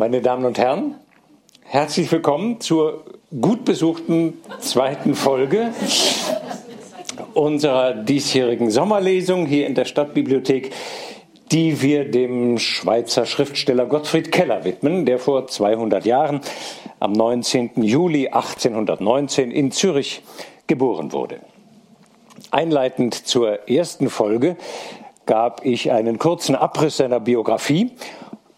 Meine Damen und Herren, herzlich willkommen zur gut besuchten zweiten Folge unserer diesjährigen Sommerlesung hier in der Stadtbibliothek, die wir dem Schweizer Schriftsteller Gottfried Keller widmen, der vor 200 Jahren am 19. Juli 1819 in Zürich geboren wurde. Einleitend zur ersten Folge gab ich einen kurzen Abriss seiner Biografie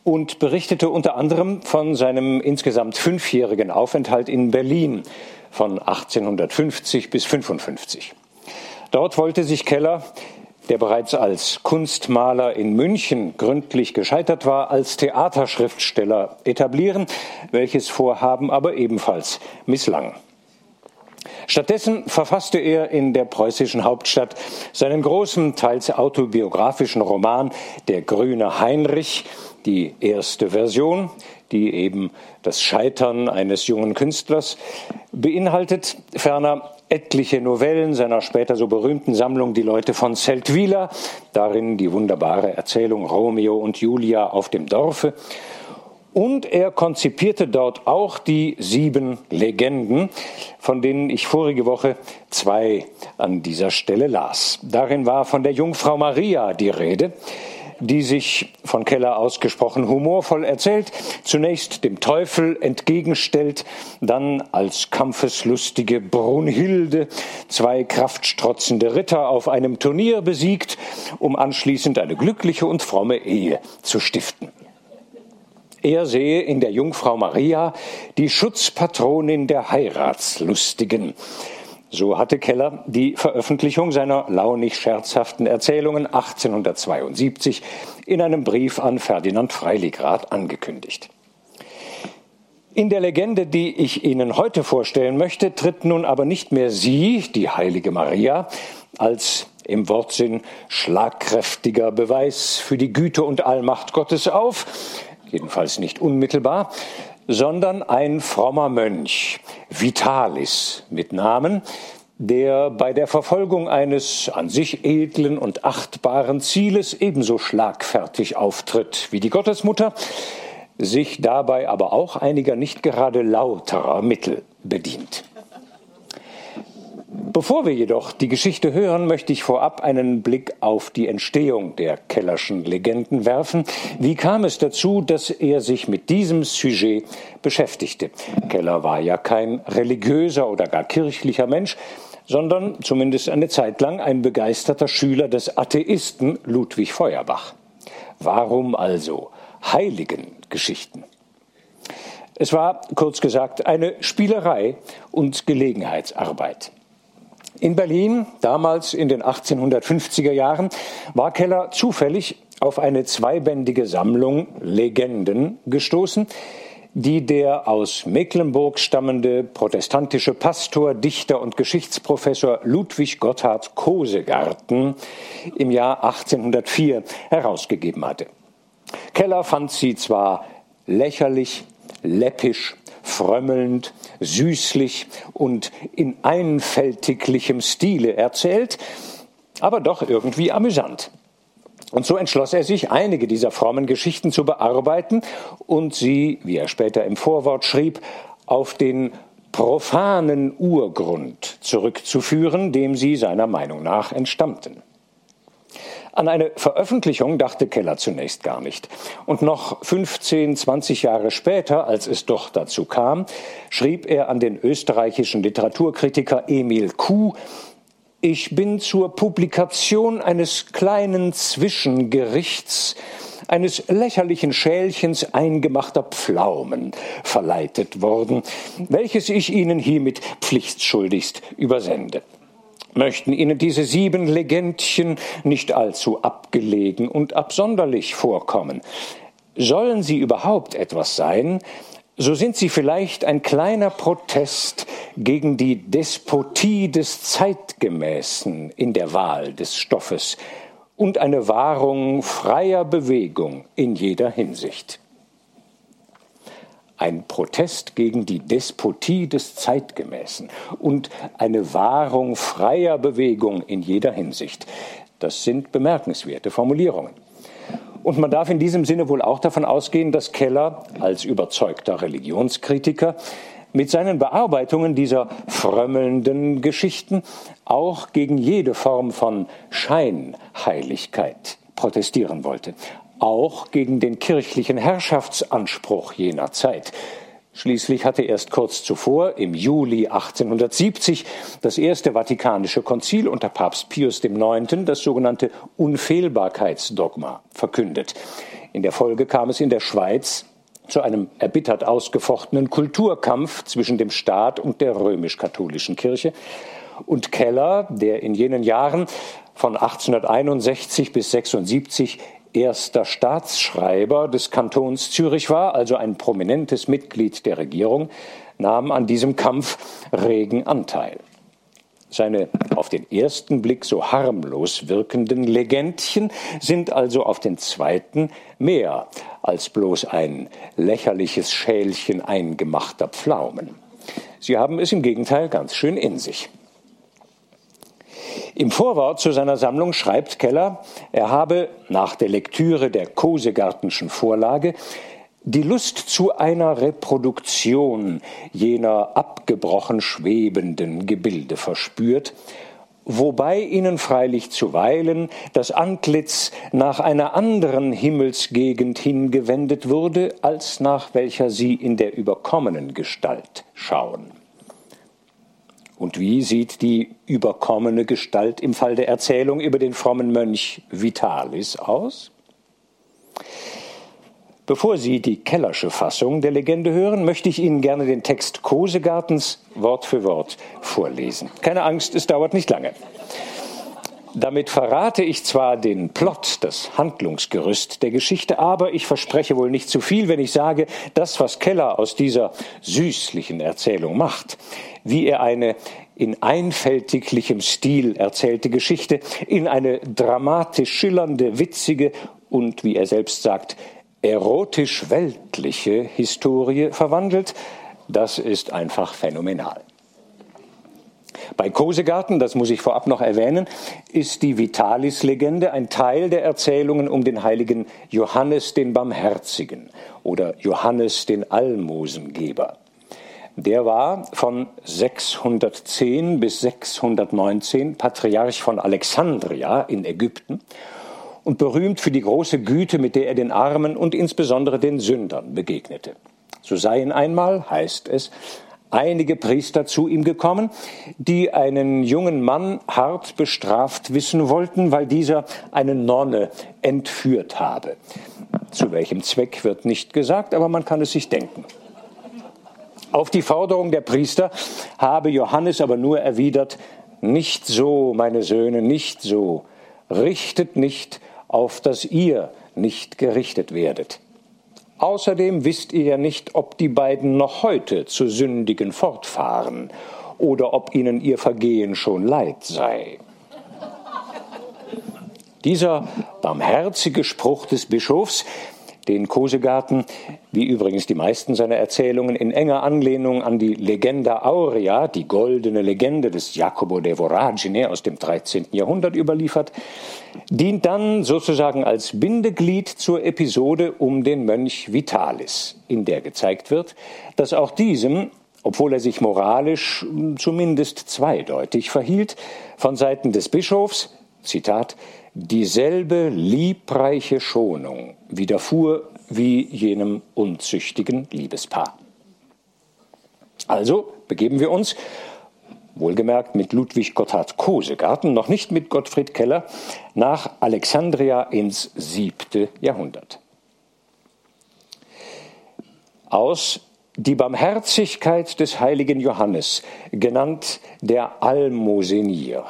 und berichtete unter anderem von seinem insgesamt fünfjährigen Aufenthalt in Berlin von 1850 bis 55. Dort wollte sich Keller, der bereits als Kunstmaler in München gründlich gescheitert war, als Theaterschriftsteller etablieren, welches Vorhaben aber ebenfalls misslang. Stattdessen verfasste er in der preußischen Hauptstadt seinen großen, teils autobiografischen Roman Der grüne Heinrich, die erste Version, die eben das Scheitern eines jungen Künstlers beinhaltet, ferner etliche Novellen seiner später so berühmten Sammlung Die Leute von Seldwyla, darin die wunderbare Erzählung Romeo und Julia auf dem Dorfe und er konzipierte dort auch die sieben Legenden, von denen ich vorige Woche zwei an dieser Stelle las. Darin war von der Jungfrau Maria die Rede, die sich von Keller ausgesprochen humorvoll erzählt, zunächst dem Teufel entgegenstellt, dann als kampfeslustige Brunhilde zwei kraftstrotzende Ritter auf einem Turnier besiegt, um anschließend eine glückliche und fromme Ehe zu stiften. Er sehe in der Jungfrau Maria die Schutzpatronin der Heiratslustigen. So hatte Keller die Veröffentlichung seiner launig scherzhaften Erzählungen 1872 in einem Brief an Ferdinand Freiligrath angekündigt. In der Legende, die ich Ihnen heute vorstellen möchte, tritt nun aber nicht mehr sie, die heilige Maria, als im Wortsinn schlagkräftiger Beweis für die Güte und Allmacht Gottes auf, jedenfalls nicht unmittelbar, sondern ein frommer Mönch, Vitalis mit Namen, der bei der Verfolgung eines an sich edlen und achtbaren Zieles ebenso schlagfertig auftritt wie die Gottesmutter, sich dabei aber auch einiger nicht gerade lauterer Mittel bedient. Bevor wir jedoch die Geschichte hören, möchte ich vorab einen Blick auf die Entstehung der Kellerschen Legenden werfen. Wie kam es dazu, dass er sich mit diesem Sujet beschäftigte? Keller war ja kein religiöser oder gar kirchlicher Mensch, sondern zumindest eine Zeit lang ein begeisterter Schüler des Atheisten Ludwig Feuerbach. Warum also heiligen Geschichten? Es war, kurz gesagt, eine Spielerei und Gelegenheitsarbeit. In Berlin, damals in den 1850er Jahren, war Keller zufällig auf eine zweibändige Sammlung Legenden gestoßen, die der aus Mecklenburg stammende protestantische Pastor, Dichter und Geschichtsprofessor Ludwig Gotthard Kosegarten im Jahr 1804 herausgegeben hatte. Keller fand sie zwar lächerlich, läppisch frömmelnd, süßlich und in einfältiglichem Stile erzählt, aber doch irgendwie amüsant. Und so entschloss er sich, einige dieser frommen Geschichten zu bearbeiten und sie, wie er später im Vorwort schrieb, auf den profanen Urgrund zurückzuführen, dem sie seiner Meinung nach entstammten. An eine Veröffentlichung dachte Keller zunächst gar nicht. Und noch 15, 20 Jahre später, als es doch dazu kam, schrieb er an den österreichischen Literaturkritiker Emil Kuh, ich bin zur Publikation eines kleinen Zwischengerichts, eines lächerlichen Schälchens eingemachter Pflaumen verleitet worden, welches ich Ihnen hiermit pflichtschuldigst übersende möchten Ihnen diese sieben Legendchen nicht allzu abgelegen und absonderlich vorkommen. Sollen sie überhaupt etwas sein, so sind sie vielleicht ein kleiner Protest gegen die Despotie des Zeitgemäßen in der Wahl des Stoffes und eine Wahrung freier Bewegung in jeder Hinsicht ein Protest gegen die Despotie des Zeitgemäßen und eine Wahrung freier Bewegung in jeder Hinsicht. Das sind bemerkenswerte Formulierungen. Und man darf in diesem Sinne wohl auch davon ausgehen, dass Keller als überzeugter Religionskritiker mit seinen Bearbeitungen dieser frömmelnden Geschichten auch gegen jede Form von Scheinheiligkeit protestieren wollte, auch gegen den kirchlichen Herrschaftsanspruch jener Zeit. Schließlich hatte erst kurz zuvor, im Juli 1870, das Erste Vatikanische Konzil unter Papst Pius IX. das sogenannte Unfehlbarkeitsdogma verkündet. In der Folge kam es in der Schweiz zu einem erbittert ausgefochtenen Kulturkampf zwischen dem Staat und der römisch-katholischen Kirche. Und Keller, der in jenen Jahren von 1861 bis 76 erster Staatsschreiber des Kantons Zürich war, also ein prominentes Mitglied der Regierung, nahm an diesem Kampf regen Anteil. Seine auf den ersten Blick so harmlos wirkenden Legendchen sind also auf den zweiten mehr als bloß ein lächerliches Schälchen eingemachter Pflaumen. Sie haben es im Gegenteil ganz schön in sich. Im Vorwort zu seiner Sammlung schreibt Keller, er habe nach der Lektüre der Kosegartenschen Vorlage die Lust zu einer Reproduktion jener abgebrochen schwebenden Gebilde verspürt, wobei ihnen freilich zuweilen das Antlitz nach einer anderen Himmelsgegend hingewendet wurde, als nach welcher sie in der überkommenen Gestalt schauen. Und wie sieht die überkommene Gestalt im Fall der Erzählung über den frommen Mönch Vitalis aus? Bevor Sie die Kellersche Fassung der Legende hören, möchte ich Ihnen gerne den Text Kosegartens Wort für Wort vorlesen. Keine Angst, es dauert nicht lange. Damit verrate ich zwar den Plot, das Handlungsgerüst der Geschichte, aber ich verspreche wohl nicht zu viel, wenn ich sage, das, was Keller aus dieser süßlichen Erzählung macht, wie er eine in einfältiglichem Stil erzählte Geschichte in eine dramatisch schillernde, witzige und, wie er selbst sagt, erotisch-weltliche Historie verwandelt, das ist einfach phänomenal. Bei Kosegarten, das muss ich vorab noch erwähnen, ist die Vitalis-Legende ein Teil der Erzählungen um den heiligen Johannes den Barmherzigen oder Johannes den Almosengeber. Der war von 610 bis 619 Patriarch von Alexandria in Ägypten und berühmt für die große Güte, mit der er den Armen und insbesondere den Sündern begegnete. So seien einmal, heißt es, einige Priester zu ihm gekommen, die einen jungen Mann hart bestraft wissen wollten, weil dieser eine Nonne entführt habe. Zu welchem Zweck wird nicht gesagt, aber man kann es sich denken. Auf die Forderung der Priester habe Johannes aber nur erwidert, nicht so, meine Söhne, nicht so. Richtet nicht, auf dass ihr nicht gerichtet werdet. Außerdem wisst ihr ja nicht, ob die beiden noch heute zu Sündigen fortfahren oder ob ihnen ihr Vergehen schon leid sei. Dieser barmherzige Spruch des Bischofs den Kosegarten, wie übrigens die meisten seiner Erzählungen, in enger Anlehnung an die Legenda Aurea, die goldene Legende des Jacopo de Voragine aus dem 13. Jahrhundert überliefert, dient dann sozusagen als Bindeglied zur Episode um den Mönch Vitalis, in der gezeigt wird, dass auch diesem, obwohl er sich moralisch zumindest zweideutig verhielt, von Seiten des Bischofs, Zitat, dieselbe liebreiche Schonung widerfuhr wie jenem unzüchtigen Liebespaar. Also begeben wir uns, wohlgemerkt mit Ludwig Gotthard Kosegarten, noch nicht mit Gottfried Keller, nach Alexandria ins siebte Jahrhundert. Aus die Barmherzigkeit des heiligen Johannes, genannt der Almosenier.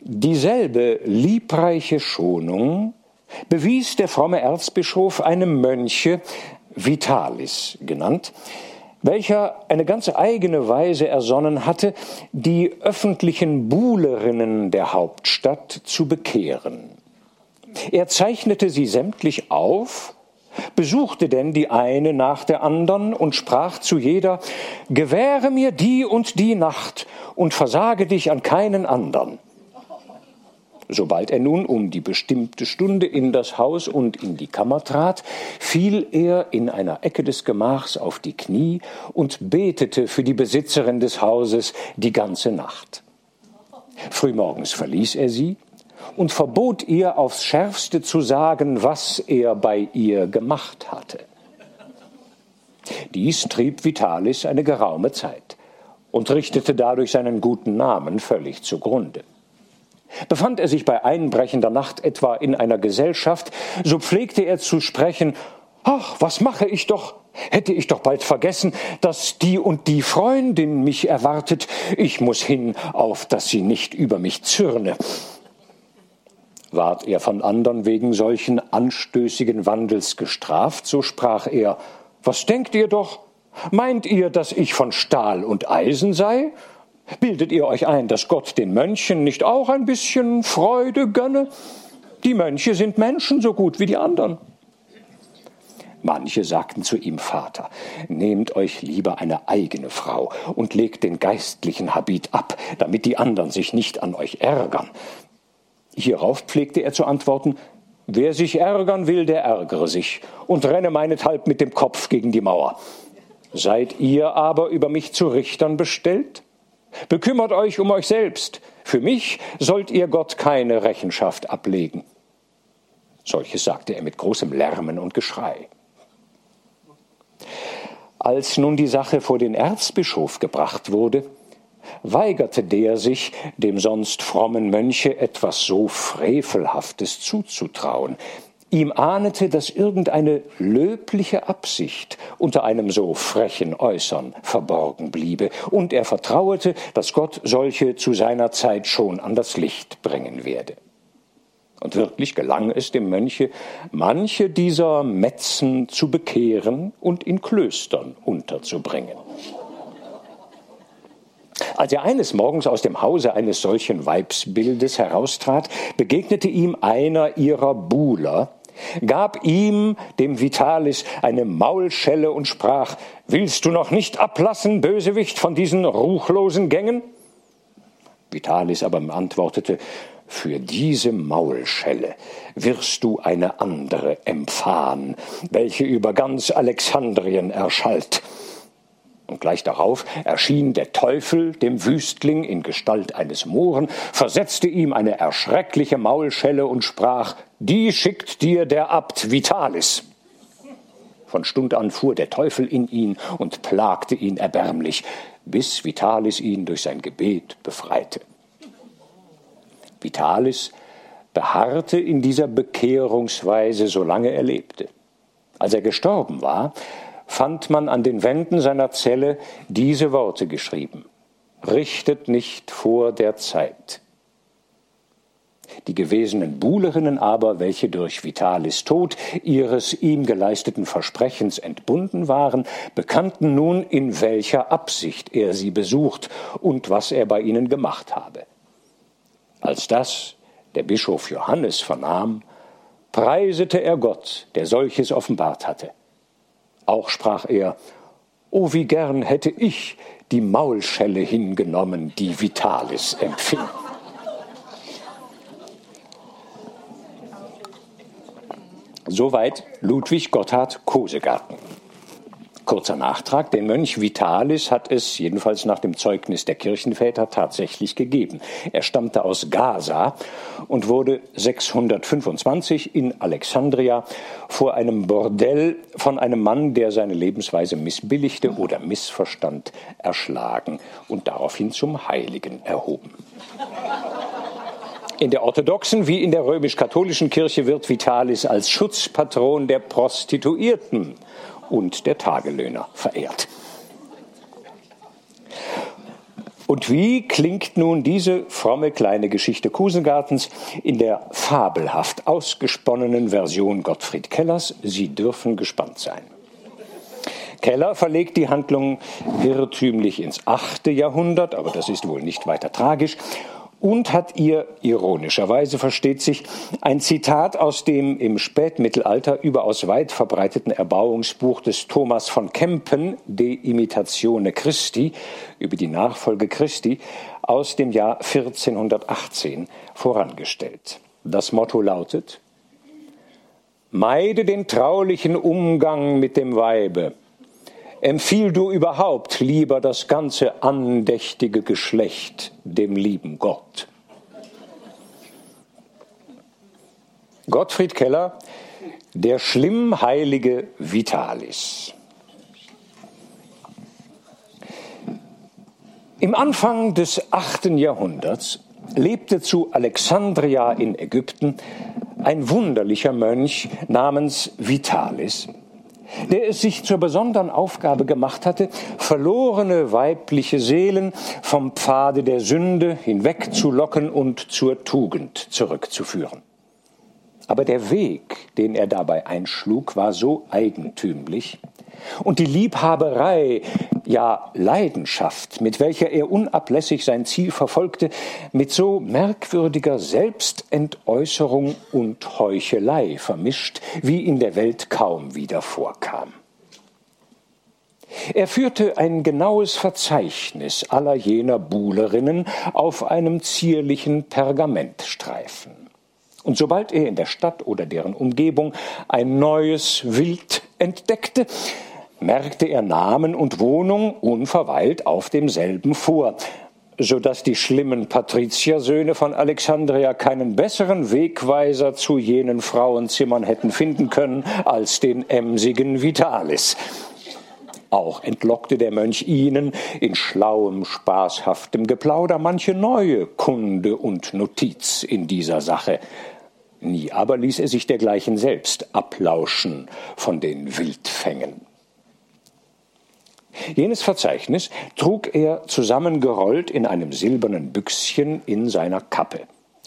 Dieselbe liebreiche Schonung bewies der fromme Erzbischof einem Mönche, Vitalis genannt, welcher eine ganz eigene Weise ersonnen hatte, die öffentlichen Buhlerinnen der Hauptstadt zu bekehren. Er zeichnete sie sämtlich auf, besuchte denn die eine nach der andern und sprach zu jeder, Gewähre mir die und die Nacht und versage dich an keinen andern Sobald er nun um die bestimmte Stunde in das Haus und in die Kammer trat, fiel er in einer Ecke des Gemachs auf die Knie und betete für die Besitzerin des Hauses die ganze Nacht. Frühmorgens verließ er sie und verbot ihr aufs schärfste zu sagen, was er bei ihr gemacht hatte. Dies trieb Vitalis eine geraume Zeit und richtete dadurch seinen guten Namen völlig zugrunde. Befand er sich bei einbrechender Nacht etwa in einer Gesellschaft, so pflegte er zu sprechen Ach, was mache ich doch? Hätte ich doch bald vergessen, dass die und die Freundin mich erwartet. Ich muss hin, auf dass sie nicht über mich zürne. Ward er von andern wegen solchen anstößigen Wandels gestraft, so sprach er Was denkt ihr doch? Meint ihr, dass ich von Stahl und Eisen sei? Bildet ihr euch ein, dass Gott den Mönchen nicht auch ein bisschen Freude gönne? Die Mönche sind Menschen so gut wie die anderen. Manche sagten zu ihm, Vater, nehmt euch lieber eine eigene Frau und legt den geistlichen Habit ab, damit die anderen sich nicht an euch ärgern. Hierauf pflegte er zu antworten, wer sich ärgern will, der ärgere sich und renne meinethalb mit dem Kopf gegen die Mauer. Seid ihr aber über mich zu Richtern bestellt? Bekümmert euch um euch selbst. Für mich sollt ihr Gott keine Rechenschaft ablegen. Solches sagte er mit großem Lärmen und Geschrei. Als nun die Sache vor den Erzbischof gebracht wurde, weigerte der sich, dem sonst frommen Mönche etwas so Frevelhaftes zuzutrauen. Ihm ahnete, dass irgendeine löbliche Absicht unter einem so frechen Äußern verborgen bliebe, und er vertrauete, dass Gott solche zu seiner Zeit schon an das Licht bringen werde. Und wirklich gelang es dem Mönche, manche dieser Metzen zu bekehren und in Klöstern unterzubringen. Als er eines Morgens aus dem Hause eines solchen Weibsbildes heraustrat, begegnete ihm einer ihrer Buhler, gab ihm, dem Vitalis, eine Maulschelle und sprach, Willst du noch nicht ablassen, Bösewicht, von diesen ruchlosen Gängen? Vitalis aber antwortete, für diese Maulschelle wirst du eine andere empfahen, welche über ganz Alexandrien erschallt. Und gleich darauf erschien der Teufel dem Wüstling in Gestalt eines Mohren, versetzte ihm eine erschreckliche Maulschelle und sprach, die schickt dir der Abt Vitalis. Von Stund an fuhr der Teufel in ihn und plagte ihn erbärmlich, bis Vitalis ihn durch sein Gebet befreite. Vitalis beharrte in dieser Bekehrungsweise, solange er lebte. Als er gestorben war, fand man an den Wänden seiner Zelle diese Worte geschrieben. Richtet nicht vor der Zeit. Die gewesenen Buhlerinnen aber, welche durch Vitalis Tod ihres ihm geleisteten Versprechens entbunden waren, bekannten nun, in welcher Absicht er sie besucht und was er bei ihnen gemacht habe. Als das der Bischof Johannes vernahm, preisete er Gott, der solches offenbart hatte. Auch sprach er, O wie gern hätte ich die Maulschelle hingenommen, die Vitalis empfing. Soweit Ludwig Gotthard Kosegarten. Kurzer Nachtrag, den Mönch Vitalis hat es, jedenfalls nach dem Zeugnis der Kirchenväter, tatsächlich gegeben. Er stammte aus Gaza und wurde 625 in Alexandria vor einem Bordell von einem Mann, der seine Lebensweise missbilligte oder missverstand, erschlagen und daraufhin zum Heiligen erhoben. In der orthodoxen wie in der römisch-katholischen Kirche wird Vitalis als Schutzpatron der Prostituierten und der Tagelöhner verehrt. Und wie klingt nun diese fromme kleine Geschichte Kusengartens in der fabelhaft ausgesponnenen Version Gottfried Kellers? Sie dürfen gespannt sein. Keller verlegt die Handlung irrtümlich ins achte Jahrhundert, aber das ist wohl nicht weiter tragisch, und hat ihr, ironischerweise versteht sich, ein Zitat aus dem im Spätmittelalter überaus weit verbreiteten Erbauungsbuch des Thomas von Kempen, De Imitatione Christi, über die Nachfolge Christi, aus dem Jahr 1418 vorangestellt. Das Motto lautet, Meide den traulichen Umgang mit dem Weibe, empfiehl du überhaupt lieber das ganze andächtige Geschlecht dem lieben Gott. Gottfried Keller, der schlimmheilige Vitalis. Im Anfang des achten Jahrhunderts lebte zu Alexandria in Ägypten ein wunderlicher Mönch namens Vitalis, der es sich zur besonderen Aufgabe gemacht hatte, verlorene weibliche Seelen vom Pfade der Sünde hinwegzulocken und zur Tugend zurückzuführen. Aber der Weg, den er dabei einschlug, war so eigentümlich, und die Liebhaberei, ja Leidenschaft, mit welcher er unablässig sein Ziel verfolgte, mit so merkwürdiger Selbstentäußerung und Heuchelei vermischt, wie in der Welt kaum wieder vorkam. Er führte ein genaues Verzeichnis aller jener Buhlerinnen auf einem zierlichen Pergamentstreifen. Und sobald er in der Stadt oder deren Umgebung ein neues Wild entdeckte, merkte er Namen und Wohnung unverweilt auf demselben vor, so dass die schlimmen Patriziersöhne von Alexandria keinen besseren Wegweiser zu jenen Frauenzimmern hätten finden können als den emsigen Vitalis. Auch entlockte der Mönch ihnen in schlauem, spaßhaftem Geplauder manche neue Kunde und Notiz in dieser Sache. Nie aber ließ er sich dergleichen selbst ablauschen von den Wildfängen. Jenes Verzeichnis trug er zusammengerollt in einem silbernen Büchschen in seiner Kappe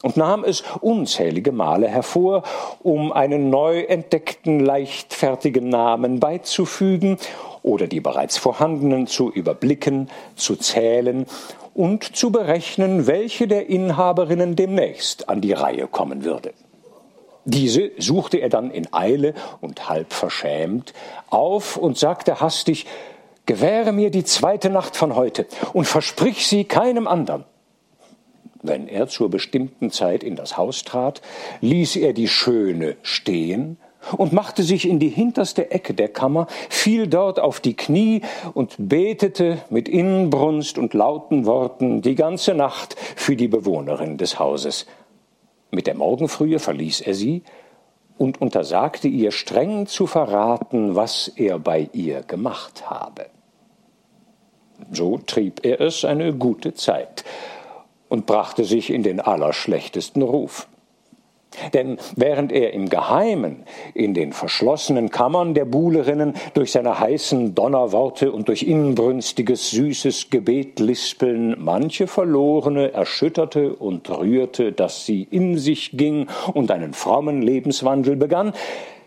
und nahm es unzählige Male hervor, um einen neu entdeckten leichtfertigen Namen beizufügen oder die bereits vorhandenen zu überblicken, zu zählen und zu berechnen, welche der Inhaberinnen demnächst an die Reihe kommen würde. Diese suchte er dann in Eile und halb verschämt auf und sagte hastig Gewähre mir die zweite Nacht von heute und versprich sie keinem anderen. Wenn er zur bestimmten Zeit in das Haus trat, ließ er die Schöne stehen und machte sich in die hinterste Ecke der Kammer, fiel dort auf die Knie und betete mit Inbrunst und lauten Worten die ganze Nacht für die Bewohnerin des Hauses. Mit der Morgenfrühe verließ er sie und untersagte ihr streng zu verraten, was er bei ihr gemacht habe. So trieb er es eine gute Zeit und brachte sich in den allerschlechtesten Ruf. Denn während er im Geheimen in den verschlossenen Kammern der Buhlerinnen durch seine heißen Donnerworte und durch inbrünstiges, süßes Gebet lispeln manche Verlorene erschütterte und rührte, dass sie in sich ging und einen frommen Lebenswandel begann,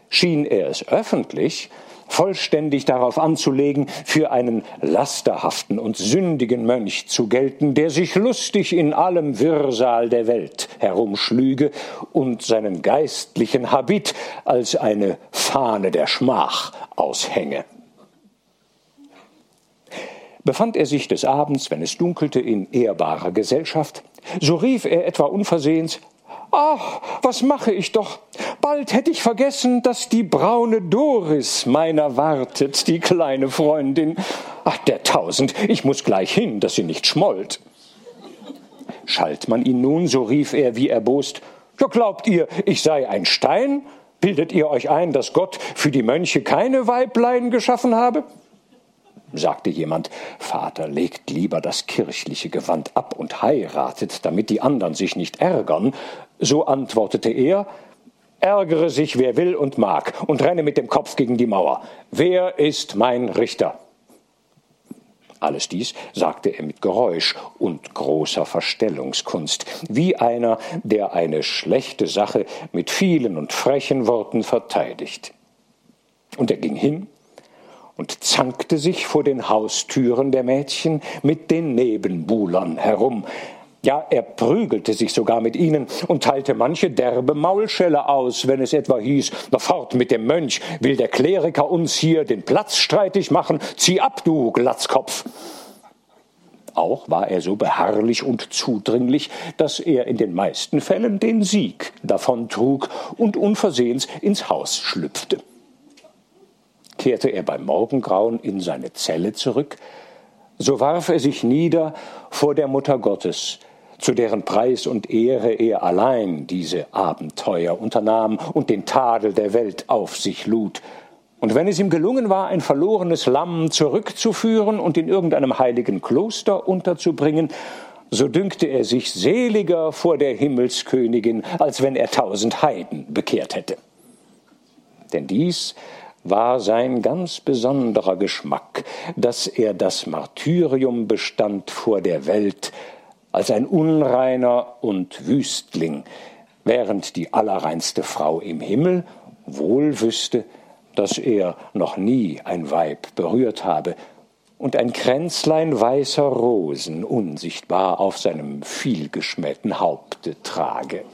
schien er es öffentlich vollständig darauf anzulegen, für einen lasterhaften und sündigen Mönch zu gelten, der sich lustig in allem Wirrsal der Welt herumschlüge und seinen geistlichen Habit als eine Fahne der Schmach aushänge. Befand er sich des Abends, wenn es dunkelte, in ehrbarer Gesellschaft, so rief er etwa unversehens Ach, was mache ich doch? Bald hätte ich vergessen, dass die braune Doris meiner wartet, die kleine Freundin. Ach, der Tausend, ich muss gleich hin, dass sie nicht schmollt. Schalt man ihn nun, so rief er wie erbost, ja, glaubt ihr, ich sei ein Stein? Bildet ihr euch ein, dass Gott für die Mönche keine Weiblein geschaffen habe? sagte jemand, Vater, legt lieber das kirchliche Gewand ab und heiratet, damit die anderen sich nicht ärgern. So antwortete er, ärgere sich, wer will und mag, und renne mit dem Kopf gegen die Mauer. Wer ist mein Richter? Alles dies sagte er mit Geräusch und großer Verstellungskunst, wie einer, der eine schlechte Sache mit vielen und frechen Worten verteidigt. Und er ging hin und zankte sich vor den Haustüren der Mädchen mit den Nebenbuhlern herum, Ja, er prügelte sich sogar mit ihnen und teilte manche derbe Maulschelle aus, wenn es etwa hieß, na fort mit dem Mönch, will der Kleriker uns hier den Platz streitig machen, zieh ab, du Glatzkopf. Auch war er so beharrlich und zudringlich, dass er in den meisten Fällen den Sieg davontrug und unversehens ins Haus schlüpfte. Kehrte er beim Morgengrauen in seine Zelle zurück, so warf er sich nieder vor der Mutter Gottes, zu deren Preis und Ehre er allein diese Abenteuer unternahm und den Tadel der Welt auf sich lud. Und wenn es ihm gelungen war, ein verlorenes Lamm zurückzuführen und in irgendeinem heiligen Kloster unterzubringen, so dünkte er sich seliger vor der Himmelskönigin, als wenn er tausend Heiden bekehrt hätte. Denn dies war sein ganz besonderer Geschmack, dass er das Martyrium bestand vor der Welt als ein Unreiner und Wüstling, während die allerreinste Frau im Himmel wohl wüsste, dass er noch nie ein Weib berührt habe und ein Kränzlein weißer Rosen unsichtbar auf seinem vielgeschmähten Haupte trage.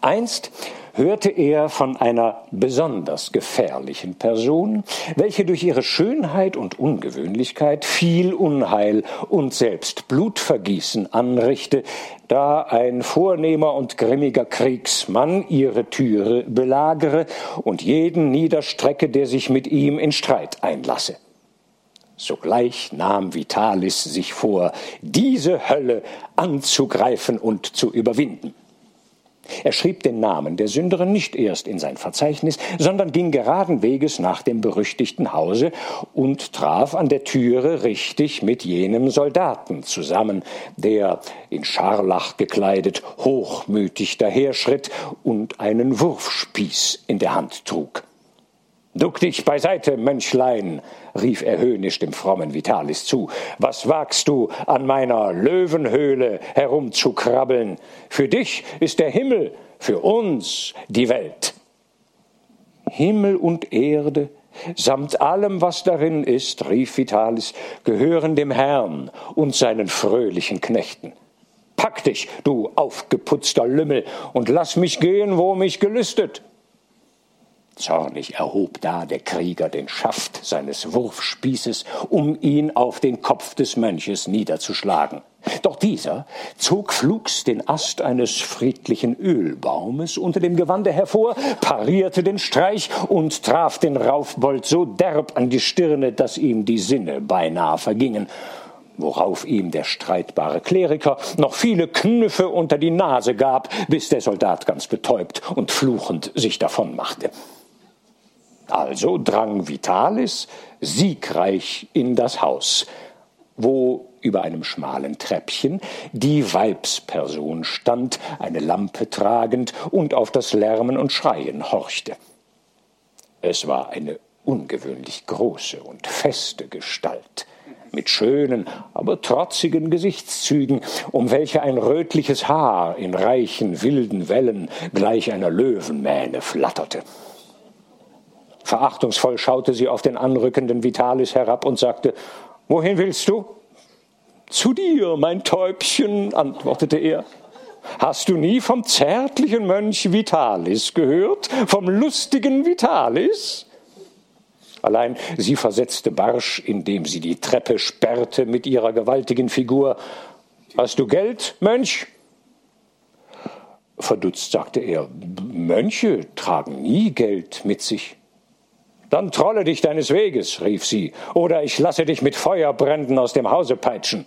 Einst hörte er von einer besonders gefährlichen Person, welche durch ihre Schönheit und Ungewöhnlichkeit viel Unheil und selbst Blutvergießen anrichte, da ein vornehmer und grimmiger Kriegsmann ihre Türe belagere und jeden niederstrecke, der sich mit ihm in Streit einlasse. Sogleich nahm Vitalis sich vor, diese Hölle anzugreifen und zu überwinden. Er schrieb den Namen der Sünderin nicht erst in sein Verzeichnis, sondern ging geraden Weges nach dem berüchtigten Hause und traf an der Türe richtig mit jenem Soldaten zusammen, der in Scharlach gekleidet hochmütig daherschritt und einen Wurfspieß in der Hand trug. Duck dich beiseite, Mönchlein, rief er höhnisch dem frommen Vitalis zu. Was wagst du, an meiner Löwenhöhle herumzukrabbeln? Für dich ist der Himmel, für uns die Welt. Himmel und Erde, samt allem, was darin ist, rief Vitalis, gehören dem Herrn und seinen fröhlichen Knechten. Pack dich, du aufgeputzter Lümmel, und lass mich gehen, wo mich gelüstet. Zornig erhob da der Krieger den Schaft seines Wurfspießes, um ihn auf den Kopf des Mönches niederzuschlagen. Doch dieser zog flugs den Ast eines friedlichen Ölbaumes unter dem Gewande hervor, parierte den Streich und traf den Raufbold so derb an die Stirne, dass ihm die Sinne beinahe vergingen worauf ihm der streitbare Kleriker noch viele Knüffe unter die Nase gab, bis der Soldat ganz betäubt und fluchend sich davonmachte. Also drang Vitalis siegreich in das Haus, wo über einem schmalen Treppchen die Weibsperson stand, eine Lampe tragend und auf das Lärmen und Schreien horchte. Es war eine ungewöhnlich große und feste Gestalt, mit schönen, aber trotzigen Gesichtszügen, um welche ein rötliches Haar in reichen, wilden Wellen gleich einer Löwenmähne flatterte. Verachtungsvoll schaute sie auf den anrückenden Vitalis herab und sagte, Wohin willst du? Zu dir, mein Täubchen, antwortete er. Hast du nie vom zärtlichen Mönch Vitalis gehört? Vom lustigen Vitalis? Allein sie versetzte barsch, indem sie die Treppe sperrte mit ihrer gewaltigen Figur. Hast du Geld, Mönch? Verdutzt sagte er, Mönche tragen nie Geld mit sich. Dann trolle dich deines Weges, rief sie, oder ich lasse dich mit Feuerbränden aus dem Hause peitschen.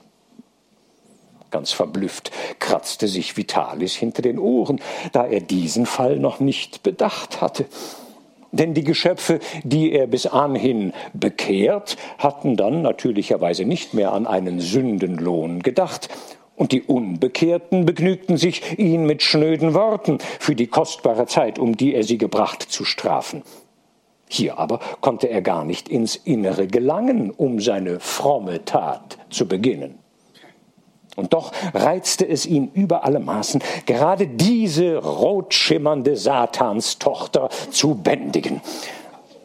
Ganz verblüfft kratzte sich Vitalis hinter den Ohren, da er diesen Fall noch nicht bedacht hatte. Denn die Geschöpfe, die er bis anhin bekehrt, hatten dann natürlicherweise nicht mehr an einen Sündenlohn gedacht, und die Unbekehrten begnügten sich, ihn mit schnöden Worten für die kostbare Zeit, um die er sie gebracht, zu strafen. Hier aber konnte er gar nicht ins Innere gelangen, um seine fromme Tat zu beginnen. Und doch reizte es ihn über alle Maßen, gerade diese rotschimmernde Satanstochter zu bändigen.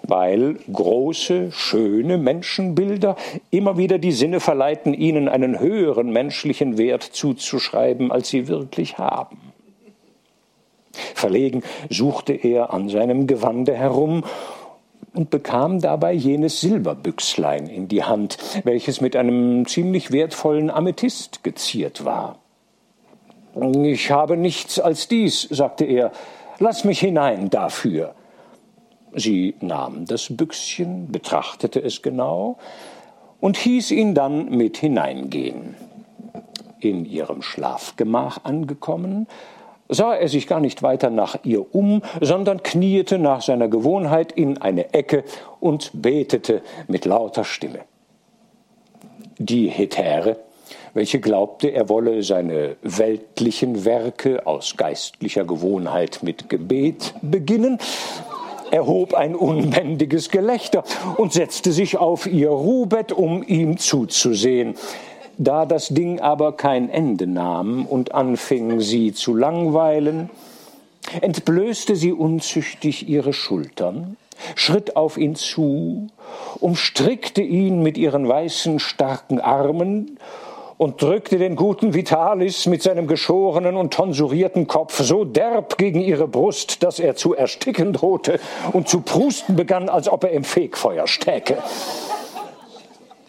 weil große, schöne Menschenbilder immer wieder die Sinne verleiten, ihnen einen höheren menschlichen Wert zuzuschreiben, als sie wirklich haben. Verlegen suchte er an seinem Gewande herum und bekam dabei jenes Silberbüchslein in die Hand, welches mit einem ziemlich wertvollen Amethyst geziert war. Ich habe nichts als dies, sagte er, lass mich hinein dafür. Sie nahm das Büchschen, betrachtete es genau und hieß ihn dann mit hineingehen. In ihrem Schlafgemach angekommen, sah er sich gar nicht weiter nach ihr um, sondern kniete nach seiner Gewohnheit in eine Ecke und betete mit lauter Stimme. Die Hetäre, welche glaubte, er wolle seine weltlichen Werke aus geistlicher Gewohnheit mit Gebet beginnen, erhob ein unbändiges Gelächter und setzte sich auf ihr Ruhbett, um ihm zuzusehen. Da das Ding aber kein Ende nahm und anfing, sie zu langweilen, entblößte sie unzüchtig ihre Schultern, schritt auf ihn zu, umstrickte ihn mit ihren weißen, starken Armen und drückte den guten Vitalis mit seinem geschorenen und tonsurierten Kopf so derb gegen ihre Brust, dass er zu ersticken drohte und zu prusten begann, als ob er im Fegfeuer stäke.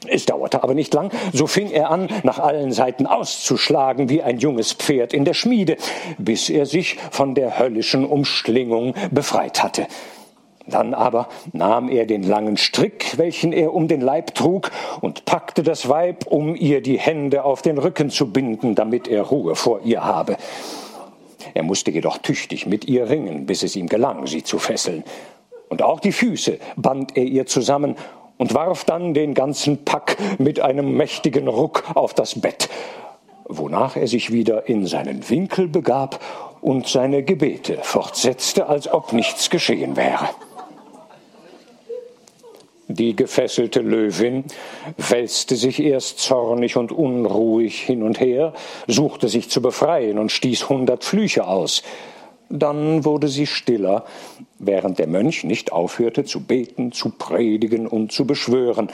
Es dauerte aber nicht lang, so fing er an, nach allen Seiten auszuschlagen wie ein junges Pferd in der Schmiede, bis er sich von der höllischen Umschlingung befreit hatte. Dann aber nahm er den langen Strick, welchen er um den Leib trug, und packte das Weib, um ihr die Hände auf den Rücken zu binden, damit er Ruhe vor ihr habe. Er musste jedoch tüchtig mit ihr ringen, bis es ihm gelang, sie zu fesseln. Und auch die Füße band er ihr zusammen und warf dann den ganzen Pack mit einem mächtigen Ruck auf das Bett, wonach er sich wieder in seinen Winkel begab und seine Gebete fortsetzte, als ob nichts geschehen wäre. Die gefesselte Löwin wälzte sich erst zornig und unruhig hin und her, suchte sich zu befreien und stieß hundert Flüche aus. Dann wurde sie stiller, während der Mönch nicht aufhörte zu beten, zu predigen und zu beschwören.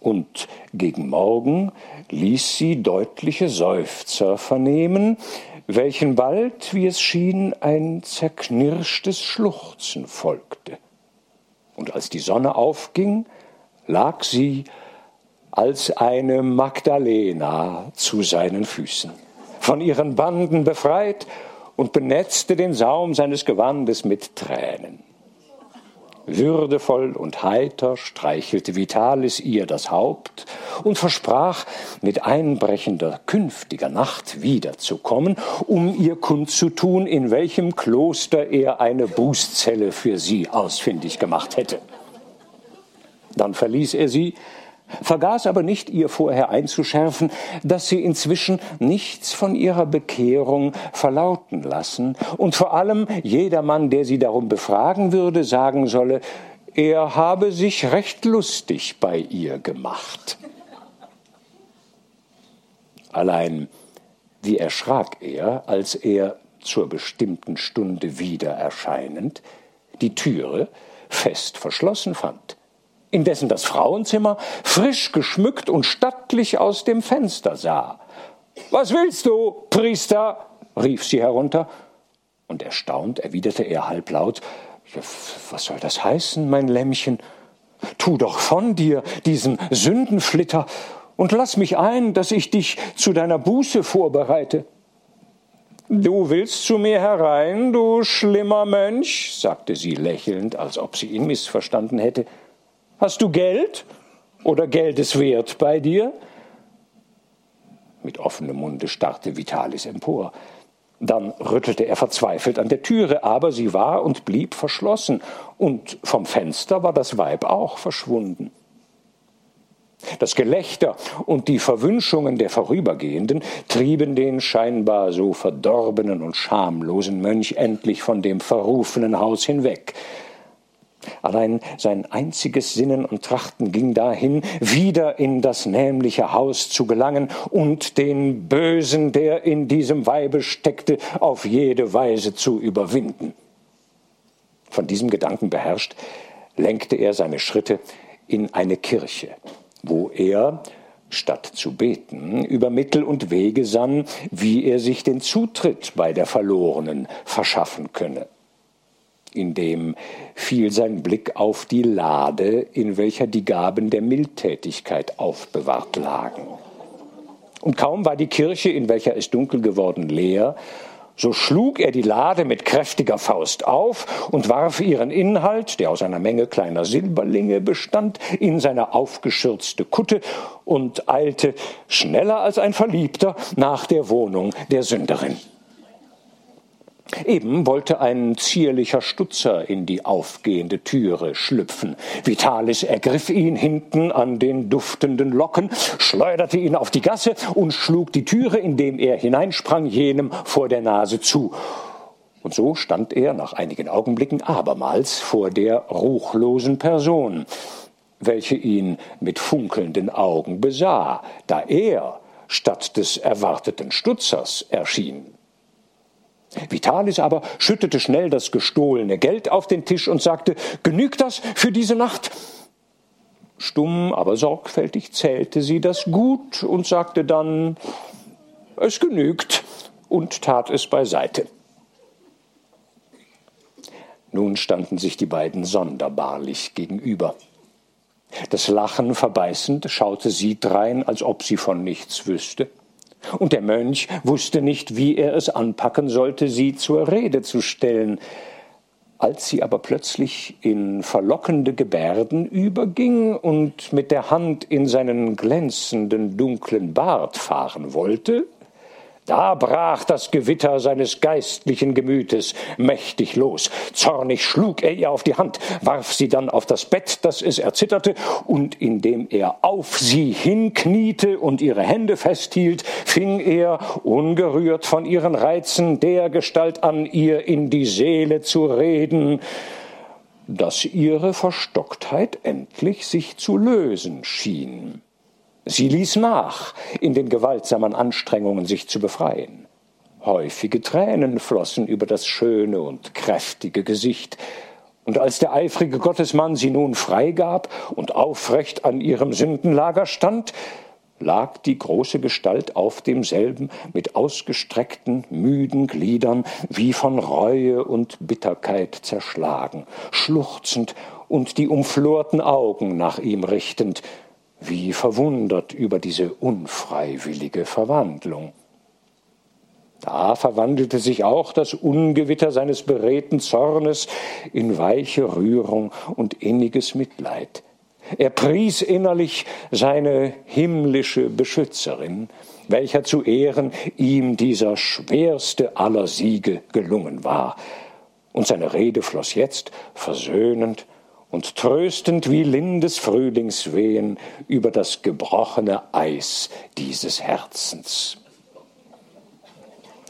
Und gegen Morgen ließ sie deutliche Seufzer vernehmen, welchen bald, wie es schien, ein zerknirschtes Schluchzen folgte. Und als die Sonne aufging, lag sie als eine Magdalena zu seinen Füßen, von ihren Banden befreit und benetzte den Saum seines Gewandes mit Tränen. Würdevoll und heiter streichelte Vitalis ihr das Haupt und versprach, mit einbrechender künftiger Nacht wiederzukommen, um ihr kundzutun, in welchem Kloster er eine Bußzelle für sie ausfindig gemacht hätte. Dann verließ er sie, vergaß aber nicht, ihr vorher einzuschärfen, dass sie inzwischen nichts von ihrer Bekehrung verlauten lassen und vor allem jedermann, der sie darum befragen würde, sagen solle, er habe sich recht lustig bei ihr gemacht. Allein, wie erschrak er, als er zur bestimmten Stunde wieder erscheinend die Türe fest verschlossen fand indessen das Frauenzimmer frisch geschmückt und stattlich aus dem Fenster sah. Was willst du, Priester? rief sie herunter, und erstaunt erwiderte er halblaut Was soll das heißen, mein Lämmchen? Tu doch von dir diesen Sündenflitter und lass mich ein, dass ich dich zu deiner Buße vorbereite. Du willst zu mir herein, du schlimmer Mönch, sagte sie lächelnd, als ob sie ihn missverstanden hätte. Hast du Geld oder Geldeswert bei dir? Mit offenem Munde starrte Vitalis empor. Dann rüttelte er verzweifelt an der Türe, aber sie war und blieb verschlossen, und vom Fenster war das Weib auch verschwunden. Das Gelächter und die Verwünschungen der Vorübergehenden trieben den scheinbar so verdorbenen und schamlosen Mönch endlich von dem verrufenen Haus hinweg. Allein sein einziges Sinnen und Trachten ging dahin, wieder in das nämliche Haus zu gelangen und den Bösen, der in diesem Weibe steckte, auf jede Weise zu überwinden. Von diesem Gedanken beherrscht, lenkte er seine Schritte in eine Kirche, wo er, statt zu beten, über Mittel und Wege sann, wie er sich den Zutritt bei der Verlorenen verschaffen könne. Indem fiel sein Blick auf die Lade, in welcher die Gaben der Mildtätigkeit aufbewahrt lagen. Und kaum war die Kirche, in welcher es dunkel geworden, leer, so schlug er die Lade mit kräftiger Faust auf und warf ihren Inhalt, der aus einer Menge kleiner Silberlinge bestand, in seine aufgeschürzte Kutte und eilte schneller als ein Verliebter nach der Wohnung der Sünderin. Eben wollte ein zierlicher Stutzer in die aufgehende Türe schlüpfen. Vitalis ergriff ihn hinten an den duftenden Locken, schleuderte ihn auf die Gasse und schlug die Türe, indem er hineinsprang, jenem vor der Nase zu. Und so stand er nach einigen Augenblicken abermals vor der ruchlosen Person, welche ihn mit funkelnden Augen besah, da er statt des erwarteten Stutzers erschien. Vitalis aber schüttete schnell das gestohlene Geld auf den Tisch und sagte, genügt das für diese Nacht? Stumm, aber sorgfältig zählte sie das Gut und sagte dann, es genügt und tat es beiseite. Nun standen sich die beiden sonderbarlich gegenüber. Das Lachen verbeißend schaute sie drein, als ob sie von nichts wüsste. Und der Mönch wusste nicht, wie er es anpacken sollte, sie zur Rede zu stellen. Als sie aber plötzlich in verlockende Gebärden überging und mit der Hand in seinen glänzenden dunklen Bart fahren wollte, da brach das Gewitter seines geistlichen Gemütes mächtig los. Zornig schlug er ihr auf die Hand, warf sie dann auf das Bett, dass es erzitterte, und indem er auf sie hinkniete und ihre Hände festhielt, fing er, ungerührt von ihren Reizen, der Gestalt an, ihr in die Seele zu reden, dass ihre Verstocktheit endlich sich zu lösen schien. Sie ließ nach in den gewaltsamen Anstrengungen, sich zu befreien. Häufige Tränen flossen über das schöne und kräftige Gesicht, und als der eifrige Gottesmann sie nun freigab und aufrecht an ihrem Sündenlager stand, lag die große Gestalt auf demselben mit ausgestreckten, müden Gliedern, wie von Reue und Bitterkeit zerschlagen, schluchzend und die umflorten Augen nach ihm richtend, wie verwundert über diese unfreiwillige Verwandlung. Da verwandelte sich auch das Ungewitter seines beredten Zornes in weiche Rührung und inniges Mitleid. Er pries innerlich seine himmlische Beschützerin, welcher zu Ehren ihm dieser schwerste aller Siege gelungen war. Und seine Rede floss jetzt versöhnend und tröstend wie lindes Frühlingswehen über das gebrochene Eis dieses Herzens.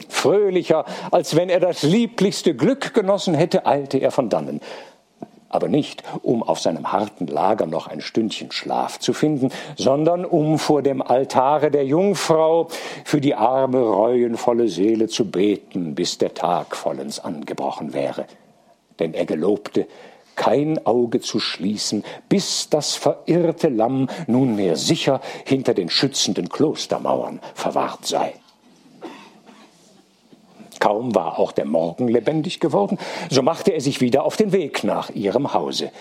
Fröhlicher, als wenn er das lieblichste Glück genossen hätte, eilte er von dannen. Aber nicht, um auf seinem harten Lager noch ein Stündchen Schlaf zu finden, sondern um vor dem Altare der Jungfrau für die arme, reuenvolle Seele zu beten, bis der Tag vollends angebrochen wäre. Denn er gelobte, kein Auge zu schließen, bis das verirrte Lamm nunmehr sicher hinter den schützenden Klostermauern verwahrt sei. Kaum war auch der Morgen lebendig geworden, so machte er sich wieder auf den Weg nach ihrem Hause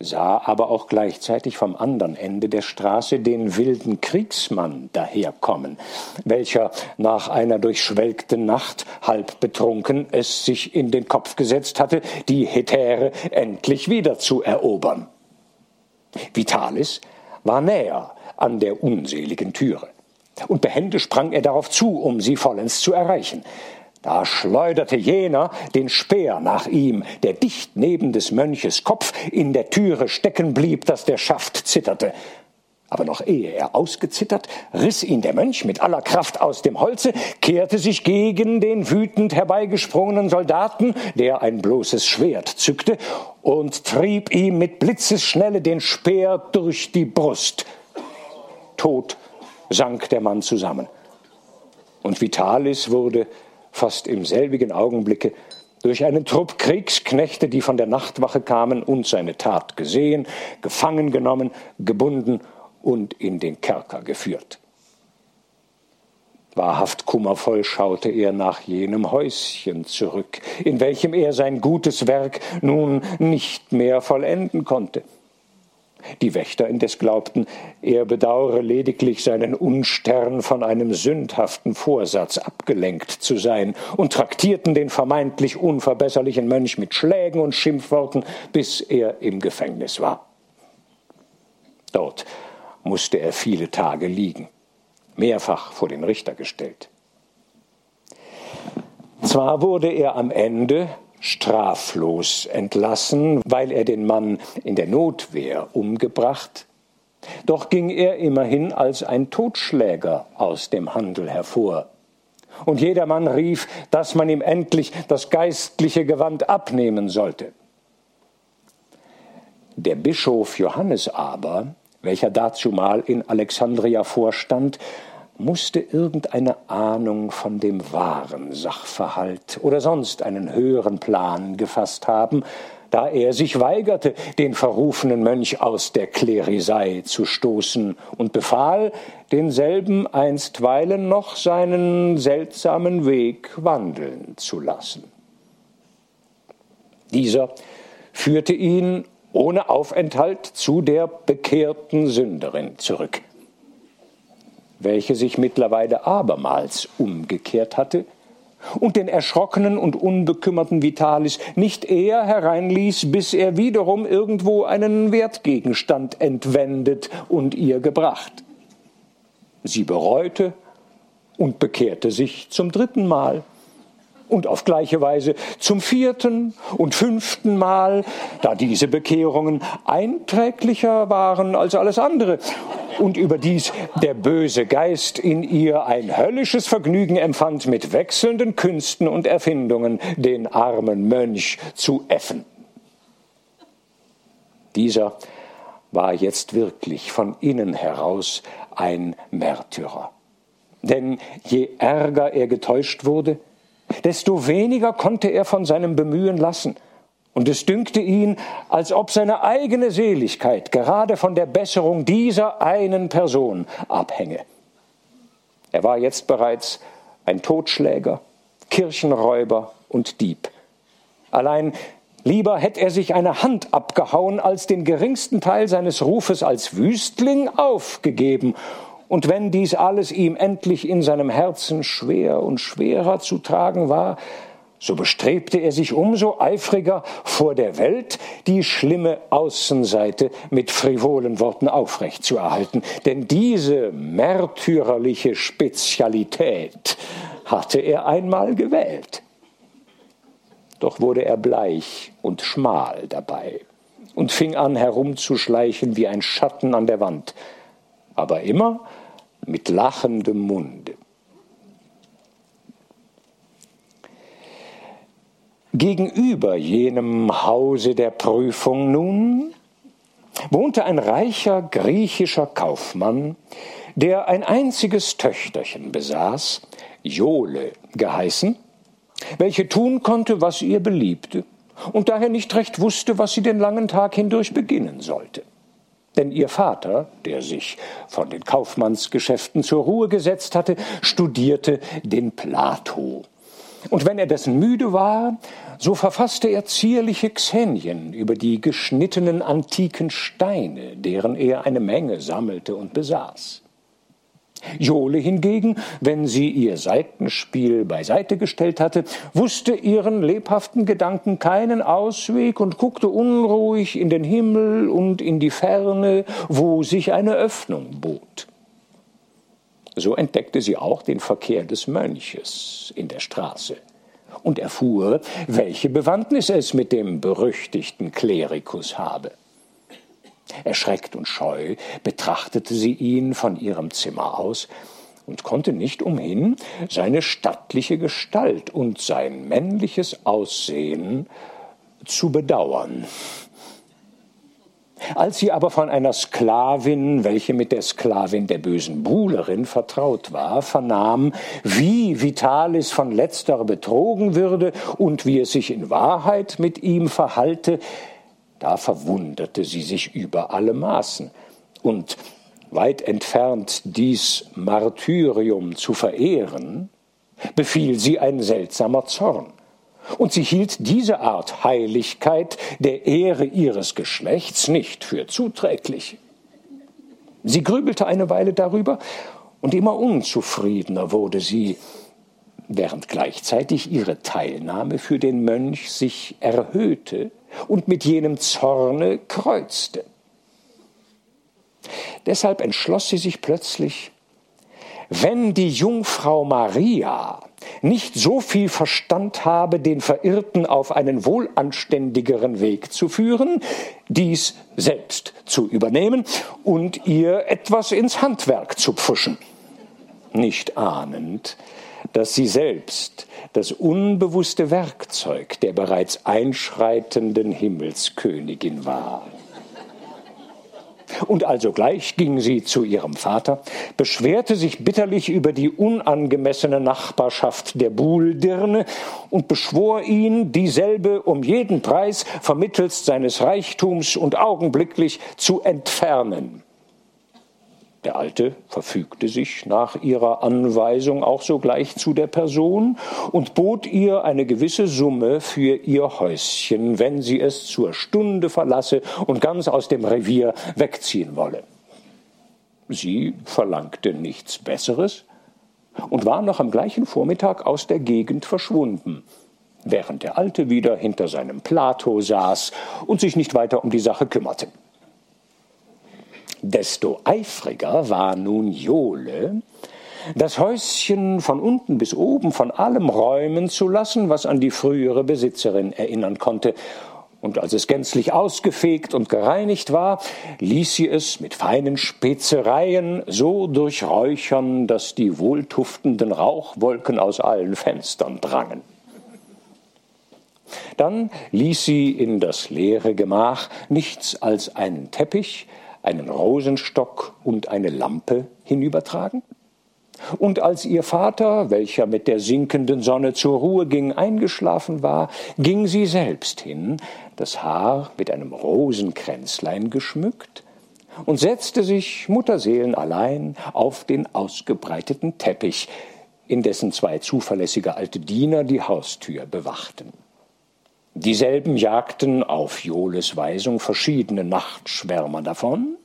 sah aber auch gleichzeitig vom anderen Ende der Straße den wilden Kriegsmann daherkommen, welcher nach einer durchschwelgten Nacht, halb betrunken, es sich in den Kopf gesetzt hatte, die Hetäre endlich wieder zu erobern. Vitalis war näher an der unseligen Türe, und behende sprang er darauf zu, um sie vollends zu erreichen. Da schleuderte jener den Speer nach ihm, der dicht neben des Mönches Kopf in der Türe stecken blieb, dass der Schaft zitterte. Aber noch ehe er ausgezittert, riss ihn der Mönch mit aller Kraft aus dem Holze, kehrte sich gegen den wütend herbeigesprungenen Soldaten, der ein bloßes Schwert zückte, und trieb ihm mit Blitzesschnelle den Speer durch die Brust. Tot sank der Mann zusammen. Und Vitalis wurde fast im selbigen Augenblicke durch einen Trupp Kriegsknechte, die von der Nachtwache kamen und seine Tat gesehen, gefangen genommen, gebunden und in den Kerker geführt. Wahrhaft kummervoll schaute er nach jenem Häuschen zurück, in welchem er sein gutes Werk nun nicht mehr vollenden konnte. Die Wächter indes glaubten, er bedauere lediglich seinen Unstern von einem sündhaften Vorsatz abgelenkt zu sein und traktierten den vermeintlich unverbesserlichen Mönch mit Schlägen und Schimpfworten, bis er im Gefängnis war. Dort musste er viele Tage liegen, mehrfach vor den Richter gestellt. Zwar wurde er am Ende straflos entlassen, weil er den Mann in der Notwehr umgebracht, doch ging er immerhin als ein Totschläger aus dem Handel hervor. Und jedermann rief, dass man ihm endlich das geistliche Gewand abnehmen sollte. Der Bischof Johannes aber, welcher dazumal in Alexandria vorstand, musste irgendeine Ahnung von dem wahren Sachverhalt oder sonst einen höheren Plan gefasst haben, da er sich weigerte, den verrufenen Mönch aus der Klerisei zu stoßen und befahl, denselben einstweilen noch seinen seltsamen Weg wandeln zu lassen. Dieser führte ihn ohne Aufenthalt zu der bekehrten Sünderin zurück welche sich mittlerweile abermals umgekehrt hatte und den erschrockenen und unbekümmerten Vitalis nicht eher hereinließ, bis er wiederum irgendwo einen Wertgegenstand entwendet und ihr gebracht. Sie bereute und bekehrte sich zum dritten Mal und auf gleiche Weise zum vierten und fünften Mal, da diese Bekehrungen einträglicher waren als alles andere und überdies der böse Geist in ihr ein höllisches Vergnügen empfand, mit wechselnden Künsten und Erfindungen den armen Mönch zu äffen. Dieser war jetzt wirklich von innen heraus ein Märtyrer. Denn je ärger er getäuscht wurde, desto weniger konnte er von seinem Bemühen lassen. Und es dünkte ihn, als ob seine eigene Seligkeit gerade von der Besserung dieser einen Person abhänge. Er war jetzt bereits ein Totschläger, Kirchenräuber und Dieb. Allein lieber hätte er sich eine Hand abgehauen, als den geringsten Teil seines Rufes als Wüstling aufgegeben und wenn dies alles ihm endlich in seinem Herzen schwer und schwerer zu tragen war, so bestrebte er sich umso eifriger vor der Welt die schlimme Außenseite mit frivolen Worten aufrechtzuerhalten, denn diese märtyrerliche Spezialität hatte er einmal gewählt. Doch wurde er bleich und schmal dabei und fing an herumzuschleichen wie ein Schatten an der Wand, aber immer mit lachendem Munde. Gegenüber jenem Hause der Prüfung nun wohnte ein reicher griechischer Kaufmann, der ein einziges Töchterchen besaß, Jole geheißen, welche tun konnte, was ihr beliebte, und daher nicht recht wusste, was sie den langen Tag hindurch beginnen sollte. Denn ihr Vater, der sich von den Kaufmannsgeschäften zur Ruhe gesetzt hatte, studierte den Plato. Und wenn er dessen müde war, so verfasste er zierliche Xenien über die geschnittenen antiken Steine, deren er eine Menge sammelte und besaß. Jole hingegen, wenn sie ihr Seitenspiel beiseite gestellt hatte, wusste ihren lebhaften Gedanken keinen Ausweg und guckte unruhig in den Himmel und in die Ferne, wo sich eine Öffnung bot. So entdeckte sie auch den Verkehr des Mönches in der Straße und erfuhr, welche Bewandtnis es mit dem berüchtigten Klerikus habe. Erschreckt und scheu betrachtete sie ihn von ihrem Zimmer aus und konnte nicht umhin, seine stattliche Gestalt und sein männliches Aussehen zu bedauern. Als sie aber von einer Sklavin, welche mit der Sklavin der bösen Buhlerin vertraut war, vernahm, wie Vitalis von letzterer betrogen würde und wie es sich in Wahrheit mit ihm verhalte, da verwunderte sie sich über alle Maßen und weit entfernt dies Martyrium zu verehren, befiel sie ein seltsamer Zorn. Und sie hielt diese Art Heiligkeit der Ehre ihres Geschlechts nicht für zuträglich. Sie grübelte eine Weile darüber, und immer unzufriedener wurde sie, während gleichzeitig ihre Teilnahme für den Mönch sich erhöhte und mit jenem Zorne kreuzte. Deshalb entschloss sie sich plötzlich, wenn die Jungfrau Maria nicht so viel Verstand habe, den Verirrten auf einen wohlanständigeren Weg zu führen, dies selbst zu übernehmen und ihr etwas ins Handwerk zu pfuschen. Nicht ahnend, dass sie selbst das unbewusste Werkzeug der bereits einschreitenden Himmelskönigin war. Und alsogleich ging sie zu ihrem Vater, beschwerte sich bitterlich über die unangemessene Nachbarschaft der Buhldirne und beschwor ihn, dieselbe um jeden Preis vermittelst seines Reichtums und augenblicklich zu entfernen. Der Alte verfügte sich nach ihrer Anweisung auch sogleich zu der Person und bot ihr eine gewisse Summe für ihr Häuschen, wenn sie es zur Stunde verlasse und ganz aus dem Revier wegziehen wolle. Sie verlangte nichts Besseres und war noch am gleichen Vormittag aus der Gegend verschwunden, während der Alte wieder hinter seinem Plato saß und sich nicht weiter um die Sache kümmerte. Desto eifriger war nun Jole, das Häuschen von unten bis oben von allem räumen zu lassen, was an die frühere Besitzerin erinnern konnte. Und als es gänzlich ausgefegt und gereinigt war, ließ sie es mit feinen Spezereien so durchräuchern, dass die wohltuftenden Rauchwolken aus allen Fenstern drangen. Dann ließ sie in das leere Gemach nichts als einen Teppich, einen Rosenstock und eine Lampe hinübertragen? Und als ihr Vater, welcher mit der sinkenden Sonne zur Ruhe ging, eingeschlafen war, ging sie selbst hin, das Haar mit einem Rosenkränzlein geschmückt, und setzte sich Mutterseelen allein auf den ausgebreiteten Teppich, in dessen zwei zuverlässige alte Diener die Haustür bewachten. Dieselben jagten auf Joles Weisung verschiedene Nachtschwärmer davon.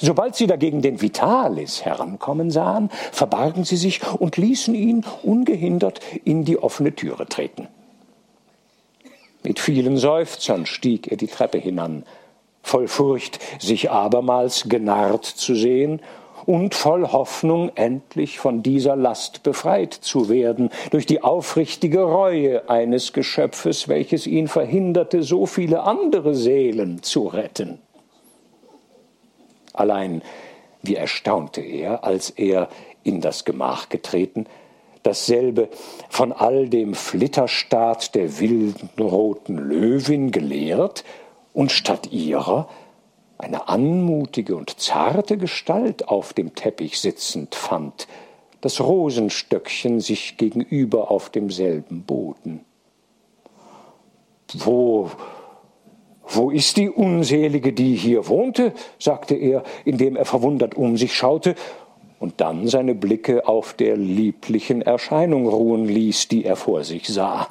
Sobald sie dagegen den Vitalis herankommen sahen, verbargen sie sich und ließen ihn ungehindert in die offene Türe treten. Mit vielen Seufzern stieg er die Treppe hinan, voll Furcht, sich abermals genarrt zu sehen und voll Hoffnung, endlich von dieser Last befreit zu werden, durch die aufrichtige Reue eines Geschöpfes, welches ihn verhinderte, so viele andere Seelen zu retten. Allein wie erstaunte er, als er in das Gemach getreten, dasselbe von all dem Flitterstaat der wilden roten Löwin geleert und statt ihrer eine anmutige und zarte Gestalt auf dem Teppich sitzend fand, das Rosenstöckchen sich gegenüber auf demselben Boden. Wo, wo ist die Unselige, die hier wohnte? sagte er, indem er verwundert um sich schaute und dann seine Blicke auf der lieblichen Erscheinung ruhen ließ, die er vor sich sah.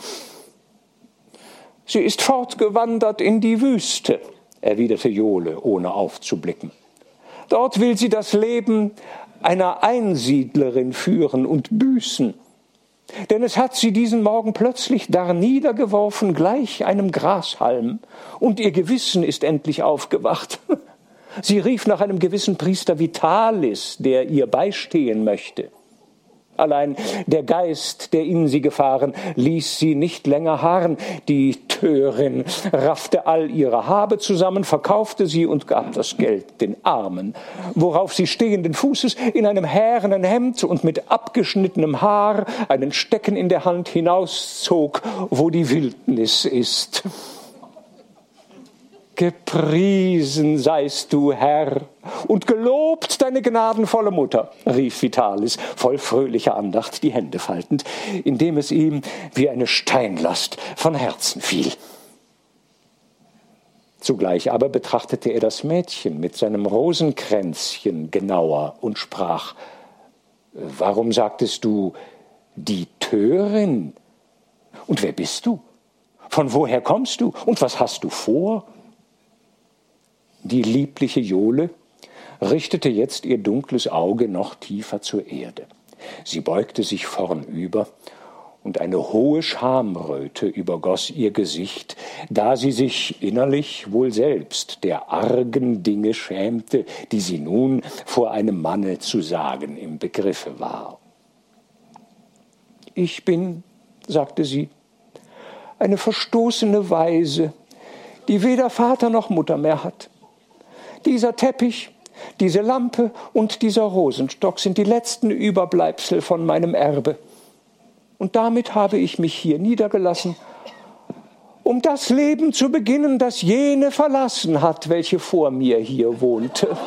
Sie ist fortgewandert in die Wüste, erwiderte Jole, ohne aufzublicken. Dort will sie das Leben einer Einsiedlerin führen und büßen. Denn es hat sie diesen Morgen plötzlich darniedergeworfen, gleich einem Grashalm, und ihr Gewissen ist endlich aufgewacht. Sie rief nach einem gewissen Priester Vitalis, der ihr beistehen möchte. Allein der Geist, der in sie gefahren, ließ sie nicht länger harren. Die Törin raffte all ihre Habe zusammen, verkaufte sie und gab das Geld den Armen, worauf sie stehenden Fußes in einem härenen Hemd und mit abgeschnittenem Haar einen Stecken in der Hand hinauszog, wo die Wildnis ist. Gepriesen seist du, Herr, und gelobt deine gnadenvolle Mutter, rief Vitalis, voll fröhlicher Andacht die Hände faltend, indem es ihm wie eine Steinlast von Herzen fiel. Zugleich aber betrachtete er das Mädchen mit seinem Rosenkränzchen genauer und sprach Warum sagtest du die Törin? Und wer bist du? Von woher kommst du? Und was hast du vor? Die liebliche Jole richtete jetzt ihr dunkles Auge noch tiefer zur Erde. Sie beugte sich vornüber, und eine hohe Schamröte übergoss ihr Gesicht, da sie sich innerlich wohl selbst der argen Dinge schämte, die sie nun vor einem Manne zu sagen im Begriffe war. Ich bin, sagte sie, eine verstoßene Weise, die weder Vater noch Mutter mehr hat. Dieser Teppich, diese Lampe und dieser Rosenstock sind die letzten Überbleibsel von meinem Erbe. Und damit habe ich mich hier niedergelassen, um das Leben zu beginnen, das jene verlassen hat, welche vor mir hier wohnte.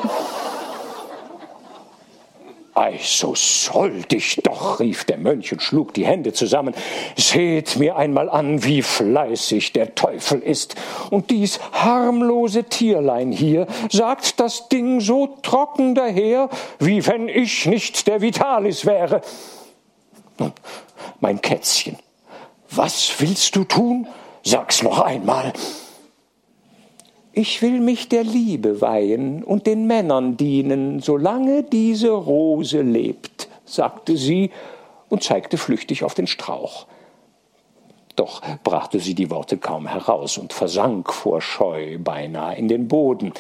Ei, so sollt ich doch, rief der Mönch und schlug die Hände zusammen. Seht mir einmal an, wie fleißig der Teufel ist. Und dies harmlose Tierlein hier sagt das Ding so trocken daher, wie wenn ich nicht der Vitalis wäre. Nun, mein Kätzchen, was willst du tun? Sag's noch einmal. Ich will mich der Liebe weihen und den Männern dienen, solange diese Rose lebt, sagte sie und zeigte flüchtig auf den Strauch. Doch brachte sie die Worte kaum heraus und versank vor Scheu beinahe in den Boden.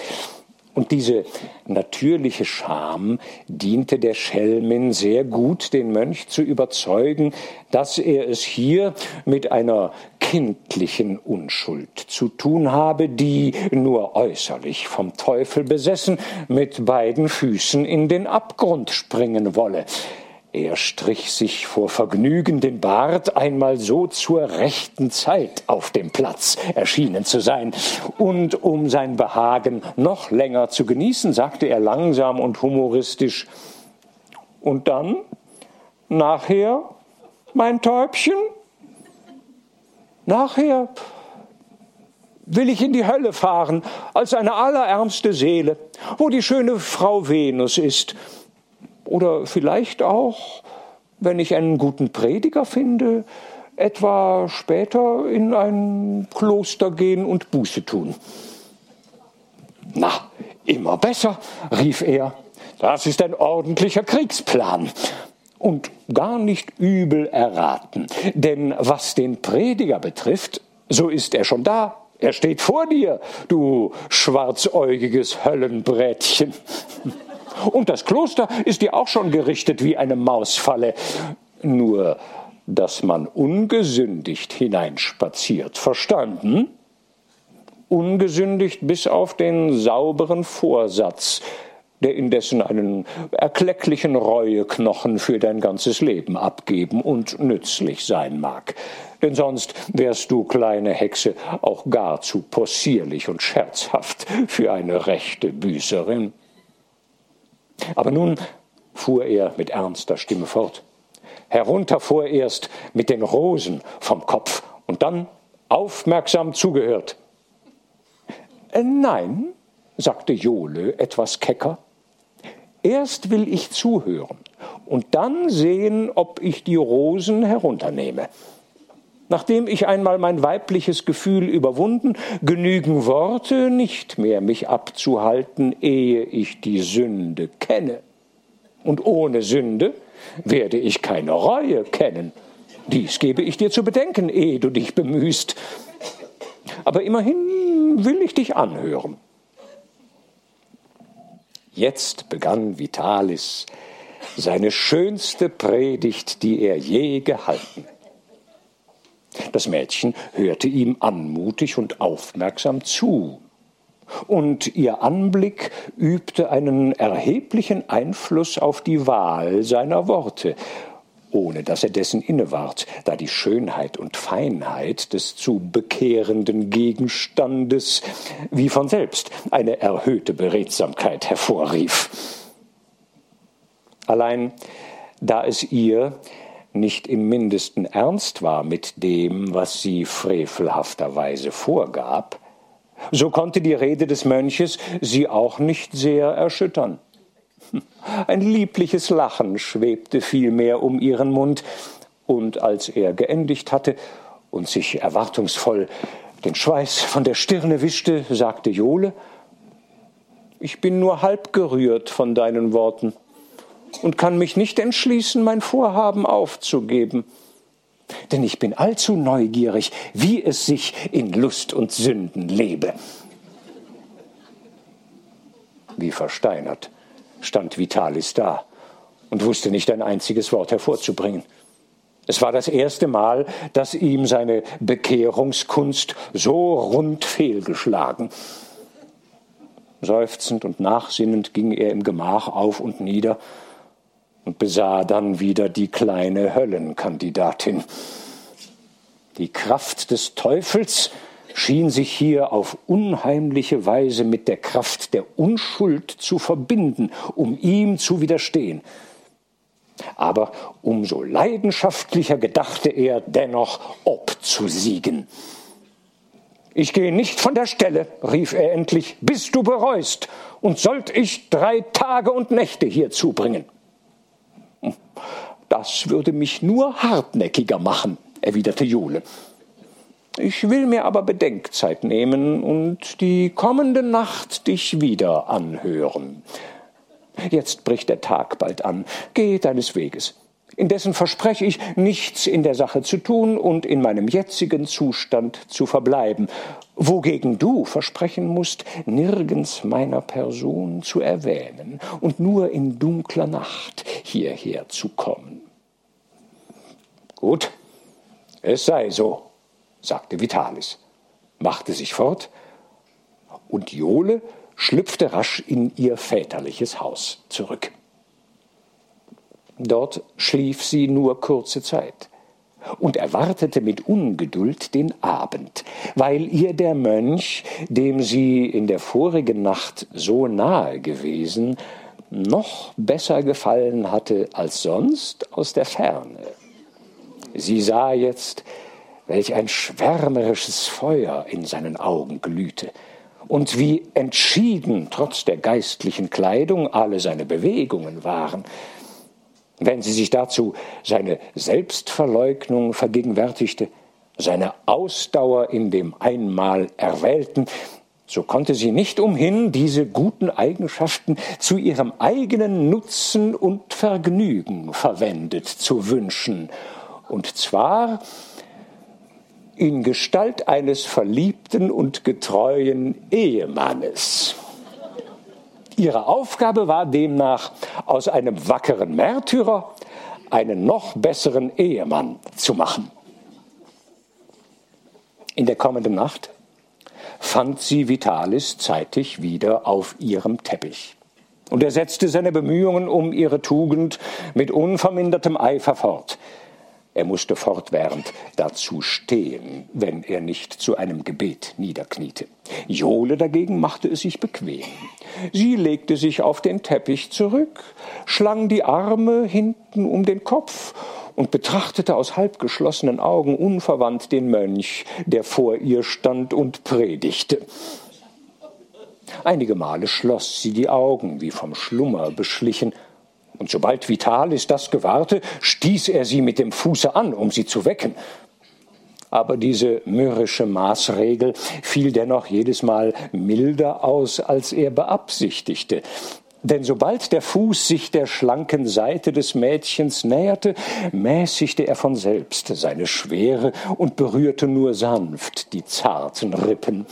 Und diese natürliche Scham diente der Schelmin sehr gut, den Mönch zu überzeugen, dass er es hier mit einer kindlichen Unschuld zu tun habe, die nur äußerlich vom Teufel besessen mit beiden Füßen in den Abgrund springen wolle. Er strich sich vor Vergnügen den Bart, einmal so zur rechten Zeit auf dem Platz erschienen zu sein. Und um sein Behagen noch länger zu genießen, sagte er langsam und humoristisch, und dann, nachher, mein Täubchen, nachher will ich in die Hölle fahren als eine allerärmste Seele, wo die schöne Frau Venus ist oder vielleicht auch, wenn ich einen guten Prediger finde, etwa später in ein Kloster gehen und Buße tun. Na, immer besser, rief er. Das ist ein ordentlicher Kriegsplan. Und gar nicht übel erraten. Denn was den Prediger betrifft, so ist er schon da. Er steht vor dir, du schwarzäugiges Höllenbrätchen. Und das Kloster ist dir auch schon gerichtet wie eine Mausfalle. Nur, dass man ungesündigt hineinspaziert. Verstanden? Ungesündigt bis auf den sauberen Vorsatz, der indessen einen erklecklichen Reueknochen für dein ganzes Leben abgeben und nützlich sein mag. Denn sonst wärst du, kleine Hexe, auch gar zu possierlich und scherzhaft für eine rechte Büßerin. Aber nun fuhr er mit ernster Stimme fort. Herunter vorerst mit den Rosen vom Kopf und dann aufmerksam zugehört. Äh, nein, sagte Jole etwas kecker. Erst will ich zuhören und dann sehen, ob ich die Rosen herunternehme. Nachdem ich einmal mein weibliches Gefühl überwunden, genügen Worte nicht mehr, mich abzuhalten, ehe ich die Sünde kenne. Und ohne Sünde werde ich keine Reue kennen. Dies gebe ich dir zu bedenken, ehe du dich bemühst. Aber immerhin will ich dich anhören. Jetzt begann Vitalis seine schönste Predigt, die er je gehalten. Das Mädchen hörte ihm anmutig und aufmerksam zu, und ihr Anblick übte einen erheblichen Einfluss auf die Wahl seiner Worte, ohne dass er dessen inneward, da die Schönheit und Feinheit des zu bekehrenden Gegenstandes wie von selbst eine erhöhte Beredsamkeit hervorrief. Allein da es ihr nicht im mindesten ernst war mit dem, was sie frevelhafterweise vorgab, so konnte die Rede des Mönches sie auch nicht sehr erschüttern. Ein liebliches Lachen schwebte vielmehr um ihren Mund, und als er geendigt hatte und sich erwartungsvoll den Schweiß von der Stirne wischte, sagte Jole Ich bin nur halb gerührt von deinen Worten und kann mich nicht entschließen, mein Vorhaben aufzugeben. Denn ich bin allzu neugierig, wie es sich in Lust und Sünden lebe. Wie versteinert stand Vitalis da und wusste nicht ein einziges Wort hervorzubringen. Es war das erste Mal, dass ihm seine Bekehrungskunst so rund fehlgeschlagen. Seufzend und nachsinnend ging er im Gemach auf und nieder und besah dann wieder die kleine Höllenkandidatin. Die Kraft des Teufels schien sich hier auf unheimliche Weise mit der Kraft der Unschuld zu verbinden, um ihm zu widerstehen. Aber umso leidenschaftlicher gedachte er dennoch obzusiegen. Ich gehe nicht von der Stelle, rief er endlich, bis du bereust, und sollt ich drei Tage und Nächte hier zubringen. Das würde mich nur hartnäckiger machen, erwiderte Jule. Ich will mir aber Bedenkzeit nehmen und die kommende Nacht dich wieder anhören. Jetzt bricht der Tag bald an. Geh deines Weges. Indessen verspreche ich, nichts in der Sache zu tun und in meinem jetzigen Zustand zu verbleiben, wogegen du versprechen musst, nirgends meiner Person zu erwähnen und nur in dunkler Nacht hierher zu kommen. Gut, es sei so, sagte Vitalis, machte sich fort, und Jole schlüpfte rasch in ihr väterliches Haus zurück. Dort schlief sie nur kurze Zeit und erwartete mit Ungeduld den Abend, weil ihr der Mönch, dem sie in der vorigen Nacht so nahe gewesen, noch besser gefallen hatte als sonst aus der Ferne. Sie sah jetzt, welch ein schwärmerisches Feuer in seinen Augen glühte und wie entschieden trotz der geistlichen Kleidung alle seine Bewegungen waren. Wenn sie sich dazu seine Selbstverleugnung vergegenwärtigte, seine Ausdauer in dem einmal Erwählten, so konnte sie nicht umhin, diese guten Eigenschaften zu ihrem eigenen Nutzen und Vergnügen verwendet zu wünschen, und zwar in Gestalt eines verliebten und getreuen Ehemannes. Ihre Aufgabe war demnach, aus einem wackeren Märtyrer einen noch besseren Ehemann zu machen. In der kommenden Nacht fand sie Vitalis zeitig wieder auf ihrem Teppich. Und er setzte seine Bemühungen um ihre Tugend mit unvermindertem Eifer fort. Er musste fortwährend dazu stehen, wenn er nicht zu einem Gebet niederkniete. Jole dagegen machte es sich bequem. Sie legte sich auf den Teppich zurück, schlang die Arme hinten um den Kopf und betrachtete aus halbgeschlossenen Augen unverwandt den Mönch, der vor ihr stand und predigte. Einige Male schloss sie die Augen, wie vom Schlummer beschlichen, und sobald Vitalis das gewahrte, stieß er sie mit dem Fuße an, um sie zu wecken. Aber diese mürrische Maßregel fiel dennoch jedes Mal milder aus, als er beabsichtigte. Denn sobald der Fuß sich der schlanken Seite des Mädchens näherte, mäßigte er von selbst seine Schwere und berührte nur sanft die zarten Rippen.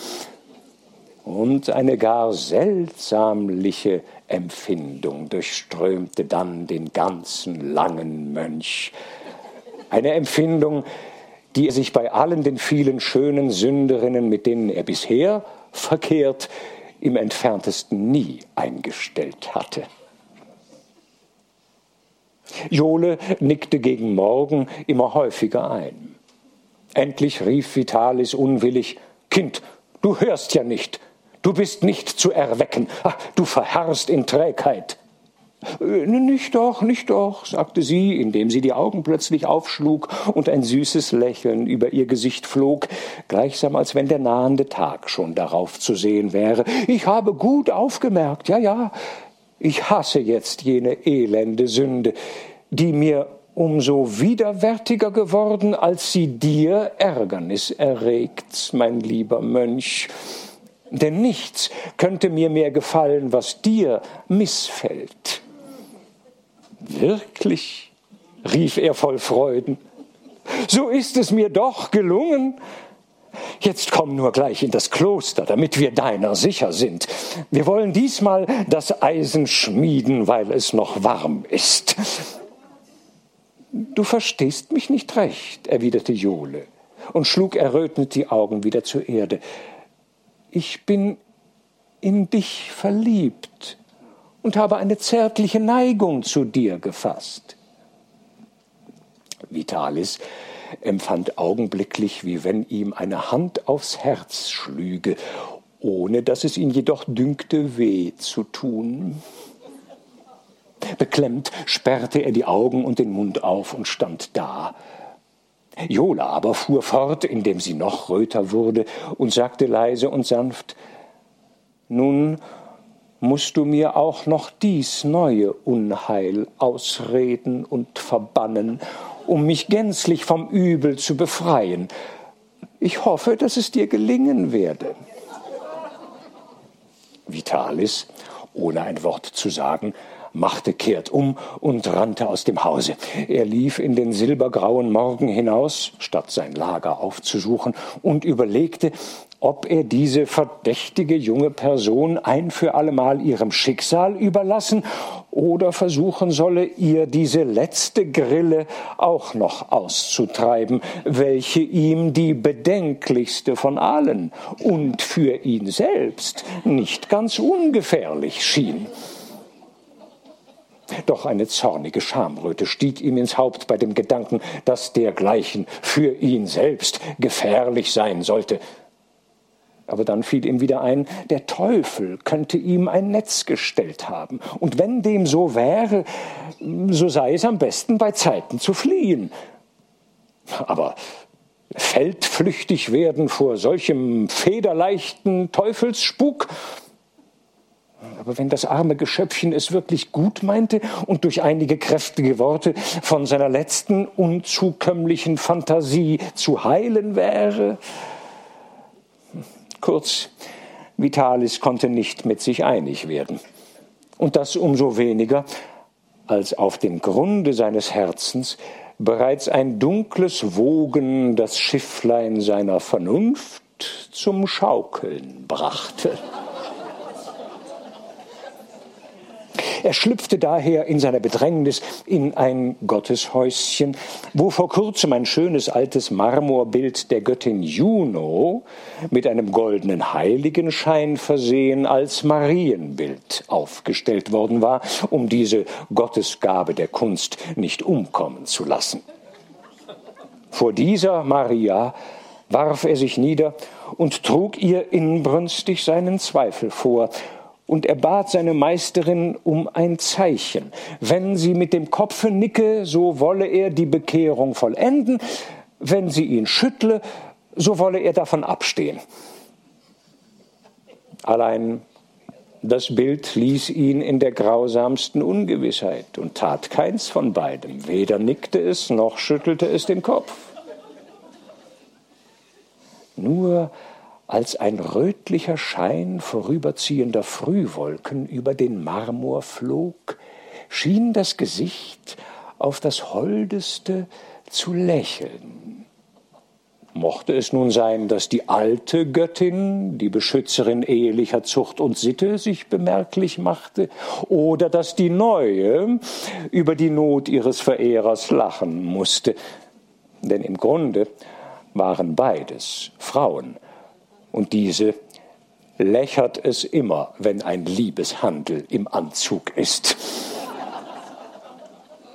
Und eine gar seltsamliche Empfindung durchströmte dann den ganzen langen Mönch. Eine Empfindung, die er sich bei allen den vielen schönen Sünderinnen, mit denen er bisher verkehrt, im entferntesten nie eingestellt hatte. Jole nickte gegen Morgen immer häufiger ein. Endlich rief Vitalis unwillig Kind, du hörst ja nicht, du bist nicht zu erwecken, Ach, du verharrst in Trägheit. Äh, nicht doch, nicht doch, sagte sie, indem sie die Augen plötzlich aufschlug und ein süßes Lächeln über ihr Gesicht flog, gleichsam als wenn der nahende Tag schon darauf zu sehen wäre. Ich habe gut aufgemerkt, ja, ja, ich hasse jetzt jene elende Sünde, die mir umso widerwärtiger geworden, als sie dir Ärgernis erregt, mein lieber Mönch. Denn nichts könnte mir mehr gefallen, was dir missfällt. Wirklich? rief er voll Freuden. So ist es mir doch gelungen. Jetzt komm nur gleich in das Kloster, damit wir deiner sicher sind. Wir wollen diesmal das Eisen schmieden, weil es noch warm ist. Du verstehst mich nicht recht, erwiderte Jole und schlug errötend die Augen wieder zur Erde. Ich bin in dich verliebt, und habe eine zärtliche Neigung zu dir gefasst. Vitalis empfand augenblicklich, wie wenn ihm eine Hand aufs Herz schlüge, ohne dass es ihn jedoch dünkte, weh zu tun. Beklemmt sperrte er die Augen und den Mund auf und stand da. Jola aber fuhr fort, indem sie noch röter wurde, und sagte leise und sanft Nun musst du mir auch noch dies neue Unheil ausreden und verbannen, um mich gänzlich vom Übel zu befreien. Ich hoffe, dass es dir gelingen werde. Vitalis, ohne ein Wort zu sagen, machte kehrt um und rannte aus dem Hause. Er lief in den silbergrauen Morgen hinaus, statt sein Lager aufzusuchen, und überlegte, ob er diese verdächtige junge Person ein für allemal ihrem Schicksal überlassen oder versuchen solle, ihr diese letzte Grille auch noch auszutreiben, welche ihm die bedenklichste von allen und für ihn selbst nicht ganz ungefährlich schien. Doch eine zornige Schamröte stieg ihm ins Haupt bei dem Gedanken, dass dergleichen für ihn selbst gefährlich sein sollte. Aber dann fiel ihm wieder ein, der Teufel könnte ihm ein Netz gestellt haben. Und wenn dem so wäre, so sei es am besten bei Zeiten zu fliehen. Aber feldflüchtig werden vor solchem federleichten Teufelsspuk, aber wenn das arme Geschöpfchen es wirklich gut meinte und durch einige kräftige Worte von seiner letzten unzukömmlichen Fantasie zu heilen wäre, Kurz, Vitalis konnte nicht mit sich einig werden. Und das umso weniger, als auf dem Grunde seines Herzens bereits ein dunkles Wogen das Schifflein seiner Vernunft zum Schaukeln brachte. Er schlüpfte daher in seiner Bedrängnis in ein Gotteshäuschen, wo vor kurzem ein schönes altes Marmorbild der Göttin Juno mit einem goldenen Heiligenschein versehen als Marienbild aufgestellt worden war, um diese Gottesgabe der Kunst nicht umkommen zu lassen. Vor dieser Maria warf er sich nieder und trug ihr inbrünstig seinen Zweifel vor, und er bat seine Meisterin um ein Zeichen. Wenn sie mit dem Kopfe nicke, so wolle er die Bekehrung vollenden, wenn sie ihn schüttle, so wolle er davon abstehen. Allein das Bild ließ ihn in der grausamsten Ungewissheit und tat keins von beidem. Weder nickte es noch schüttelte es den Kopf. Nur als ein rötlicher Schein vorüberziehender Frühwolken über den Marmor flog, schien das Gesicht auf das Holdeste zu lächeln. Mochte es nun sein, dass die alte Göttin, die Beschützerin ehelicher Zucht und Sitte, sich bemerklich machte, oder dass die neue über die Not ihres Verehrers lachen musste. Denn im Grunde waren beides Frauen, und diese lächert es immer, wenn ein Liebeshandel im Anzug ist.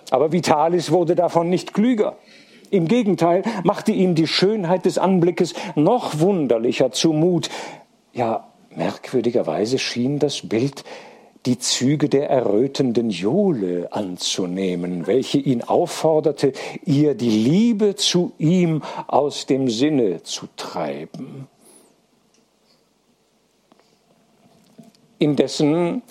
Aber Vitalis wurde davon nicht klüger. Im Gegenteil machte ihm die Schönheit des Anblickes noch wunderlicher zumut. Ja, merkwürdigerweise schien das Bild die Züge der errötenden Jole anzunehmen, welche ihn aufforderte, ihr die Liebe zu ihm aus dem Sinne zu treiben. Indessen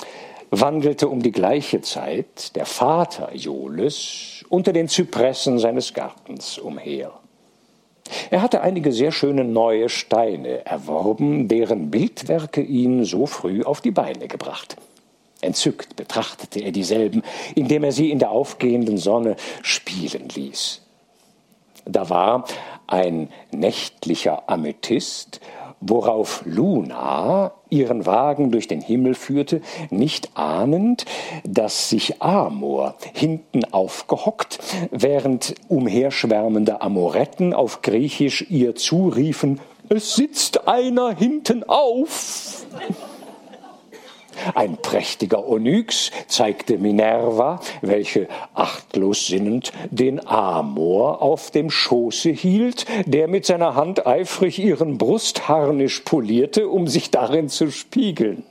wandelte um die gleiche Zeit der Vater Joles unter den Zypressen seines Gartens umher. Er hatte einige sehr schöne neue Steine erworben, deren Bildwerke ihn so früh auf die Beine gebracht. Entzückt betrachtete er dieselben, indem er sie in der aufgehenden Sonne spielen ließ. Da war ein nächtlicher Amethyst, worauf Luna ihren Wagen durch den Himmel führte, nicht ahnend, dass sich Amor hinten aufgehockt, während umherschwärmende Amoretten auf Griechisch ihr zuriefen, es sitzt einer hinten auf. Ein prächtiger Onyx zeigte Minerva, welche achtlos sinnend den Amor auf dem Schoße hielt, der mit seiner Hand eifrig ihren Brustharnisch polierte, um sich darin zu spiegeln.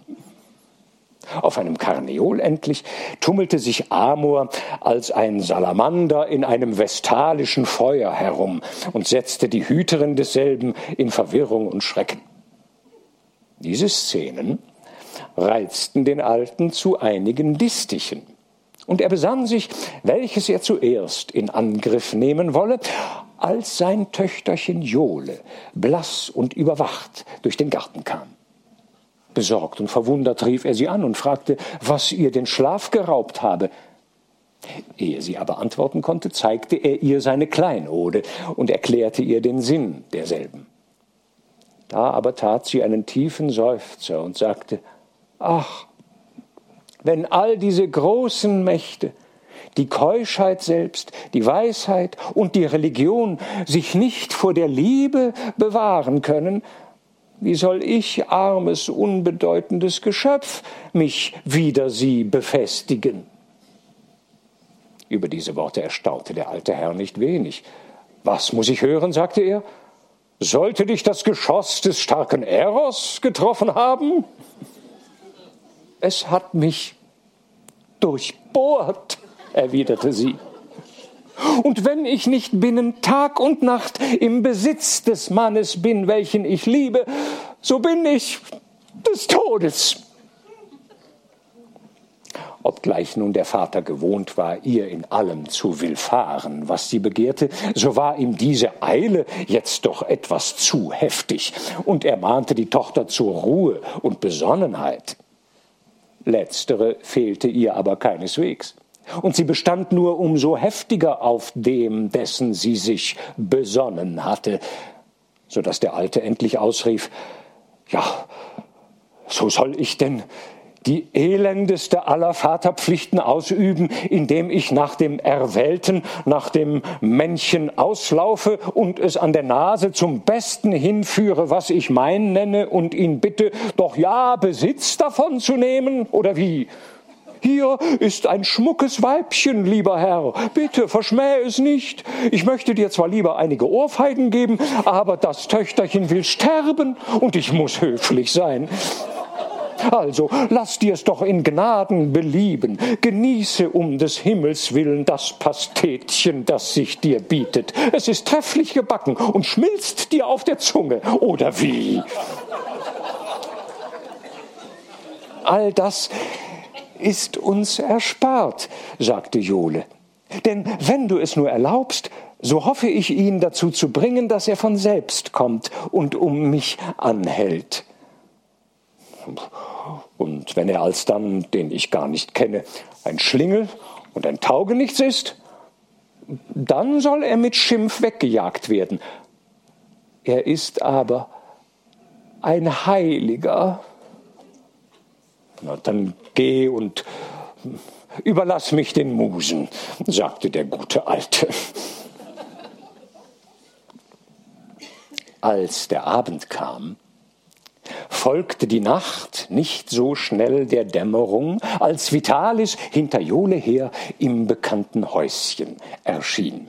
Auf einem Karneol endlich tummelte sich Amor als ein Salamander in einem vestalischen Feuer herum und setzte die Hüterin desselben in Verwirrung und Schrecken. Diese Szenen reizten den Alten zu einigen Listichen. Und er besann sich, welches er zuerst in Angriff nehmen wolle, als sein Töchterchen Jole, blass und überwacht, durch den Garten kam. Besorgt und verwundert rief er sie an und fragte, was ihr den Schlaf geraubt habe. Ehe sie aber antworten konnte, zeigte er ihr seine Kleinode und erklärte ihr den Sinn derselben. Da aber tat sie einen tiefen Seufzer und sagte, Ach, wenn all diese großen Mächte, die Keuschheit selbst, die Weisheit und die Religion sich nicht vor der Liebe bewahren können, wie soll ich, armes, unbedeutendes Geschöpf, mich wider sie befestigen? Über diese Worte erstaunte der alte Herr nicht wenig. Was muss ich hören? sagte er. Sollte dich das Geschoss des starken Eros getroffen haben? Es hat mich durchbohrt, erwiderte sie. Und wenn ich nicht binnen Tag und Nacht im Besitz des Mannes bin, welchen ich liebe, so bin ich des Todes. Obgleich nun der Vater gewohnt war, ihr in allem zu willfahren, was sie begehrte, so war ihm diese Eile jetzt doch etwas zu heftig, und er mahnte die Tochter zur Ruhe und Besonnenheit. Letztere fehlte ihr aber keineswegs. Und sie bestand nur umso heftiger auf dem, dessen sie sich besonnen hatte, so dass der Alte endlich ausrief, ja, so soll ich denn die elendeste aller Vaterpflichten ausüben, indem ich nach dem Erwählten, nach dem Männchen auslaufe und es an der Nase zum Besten hinführe, was ich mein nenne, und ihn bitte, doch ja Besitz davon zu nehmen, oder wie? Hier ist ein schmuckes Weibchen, lieber Herr. Bitte verschmähe es nicht. Ich möchte dir zwar lieber einige Ohrfeigen geben, aber das Töchterchen will sterben und ich muss höflich sein. Also lass dir's doch in Gnaden belieben, genieße um des Himmels willen das Pastetchen, das sich dir bietet. Es ist trefflich gebacken und schmilzt dir auf der Zunge, oder wie? All das ist uns erspart, sagte Jole. Denn wenn du es nur erlaubst, so hoffe ich ihn dazu zu bringen, dass er von selbst kommt und um mich anhält. Und wenn er alsdann, den ich gar nicht kenne, ein Schlingel und ein Taugenichts ist, dann soll er mit Schimpf weggejagt werden. Er ist aber ein Heiliger. Na, dann geh und überlass mich den Musen, sagte der gute Alte. Als der Abend kam, folgte die Nacht nicht so schnell der Dämmerung, als Vitalis hinter Jole her im bekannten Häuschen erschien.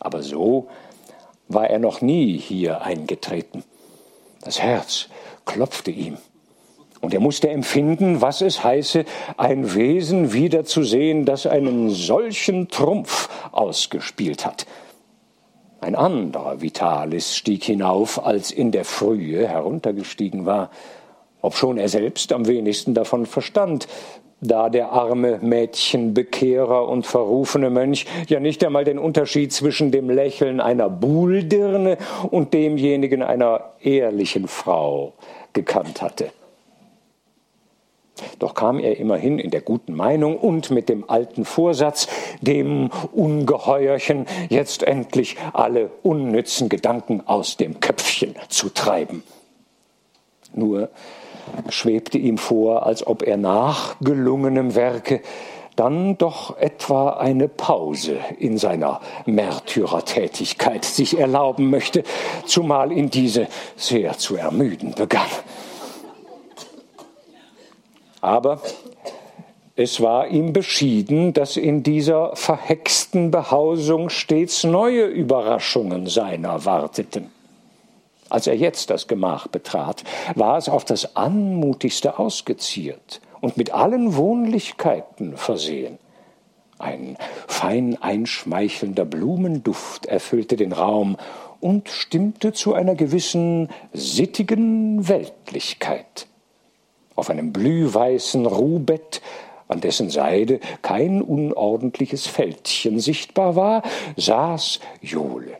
Aber so war er noch nie hier eingetreten. Das Herz klopfte ihm. Und er musste empfinden, was es heiße, ein Wesen wiederzusehen, das einen solchen Trumpf ausgespielt hat. Ein anderer Vitalis stieg hinauf, als in der Frühe heruntergestiegen war, obschon er selbst am wenigsten davon verstand, da der arme Mädchenbekehrer und verrufene Mönch ja nicht einmal den Unterschied zwischen dem Lächeln einer Buhldirne und demjenigen einer ehrlichen Frau gekannt hatte. Doch kam er immerhin in der guten Meinung und mit dem alten Vorsatz, dem Ungeheuerchen jetzt endlich alle unnützen Gedanken aus dem Köpfchen zu treiben. Nur schwebte ihm vor, als ob er nach gelungenem Werke dann doch etwa eine Pause in seiner Märtyrertätigkeit sich erlauben möchte, zumal ihn diese sehr zu ermüden begann. Aber es war ihm beschieden, dass in dieser verhexten Behausung stets neue Überraschungen seiner warteten. Als er jetzt das Gemach betrat, war es auf das anmutigste ausgeziert und mit allen Wohnlichkeiten versehen. Ein fein einschmeichelnder Blumenduft erfüllte den Raum und stimmte zu einer gewissen sittigen Weltlichkeit. Auf einem blühweißen Ruhbett, an dessen Seide kein unordentliches Fältchen sichtbar war, saß Jole,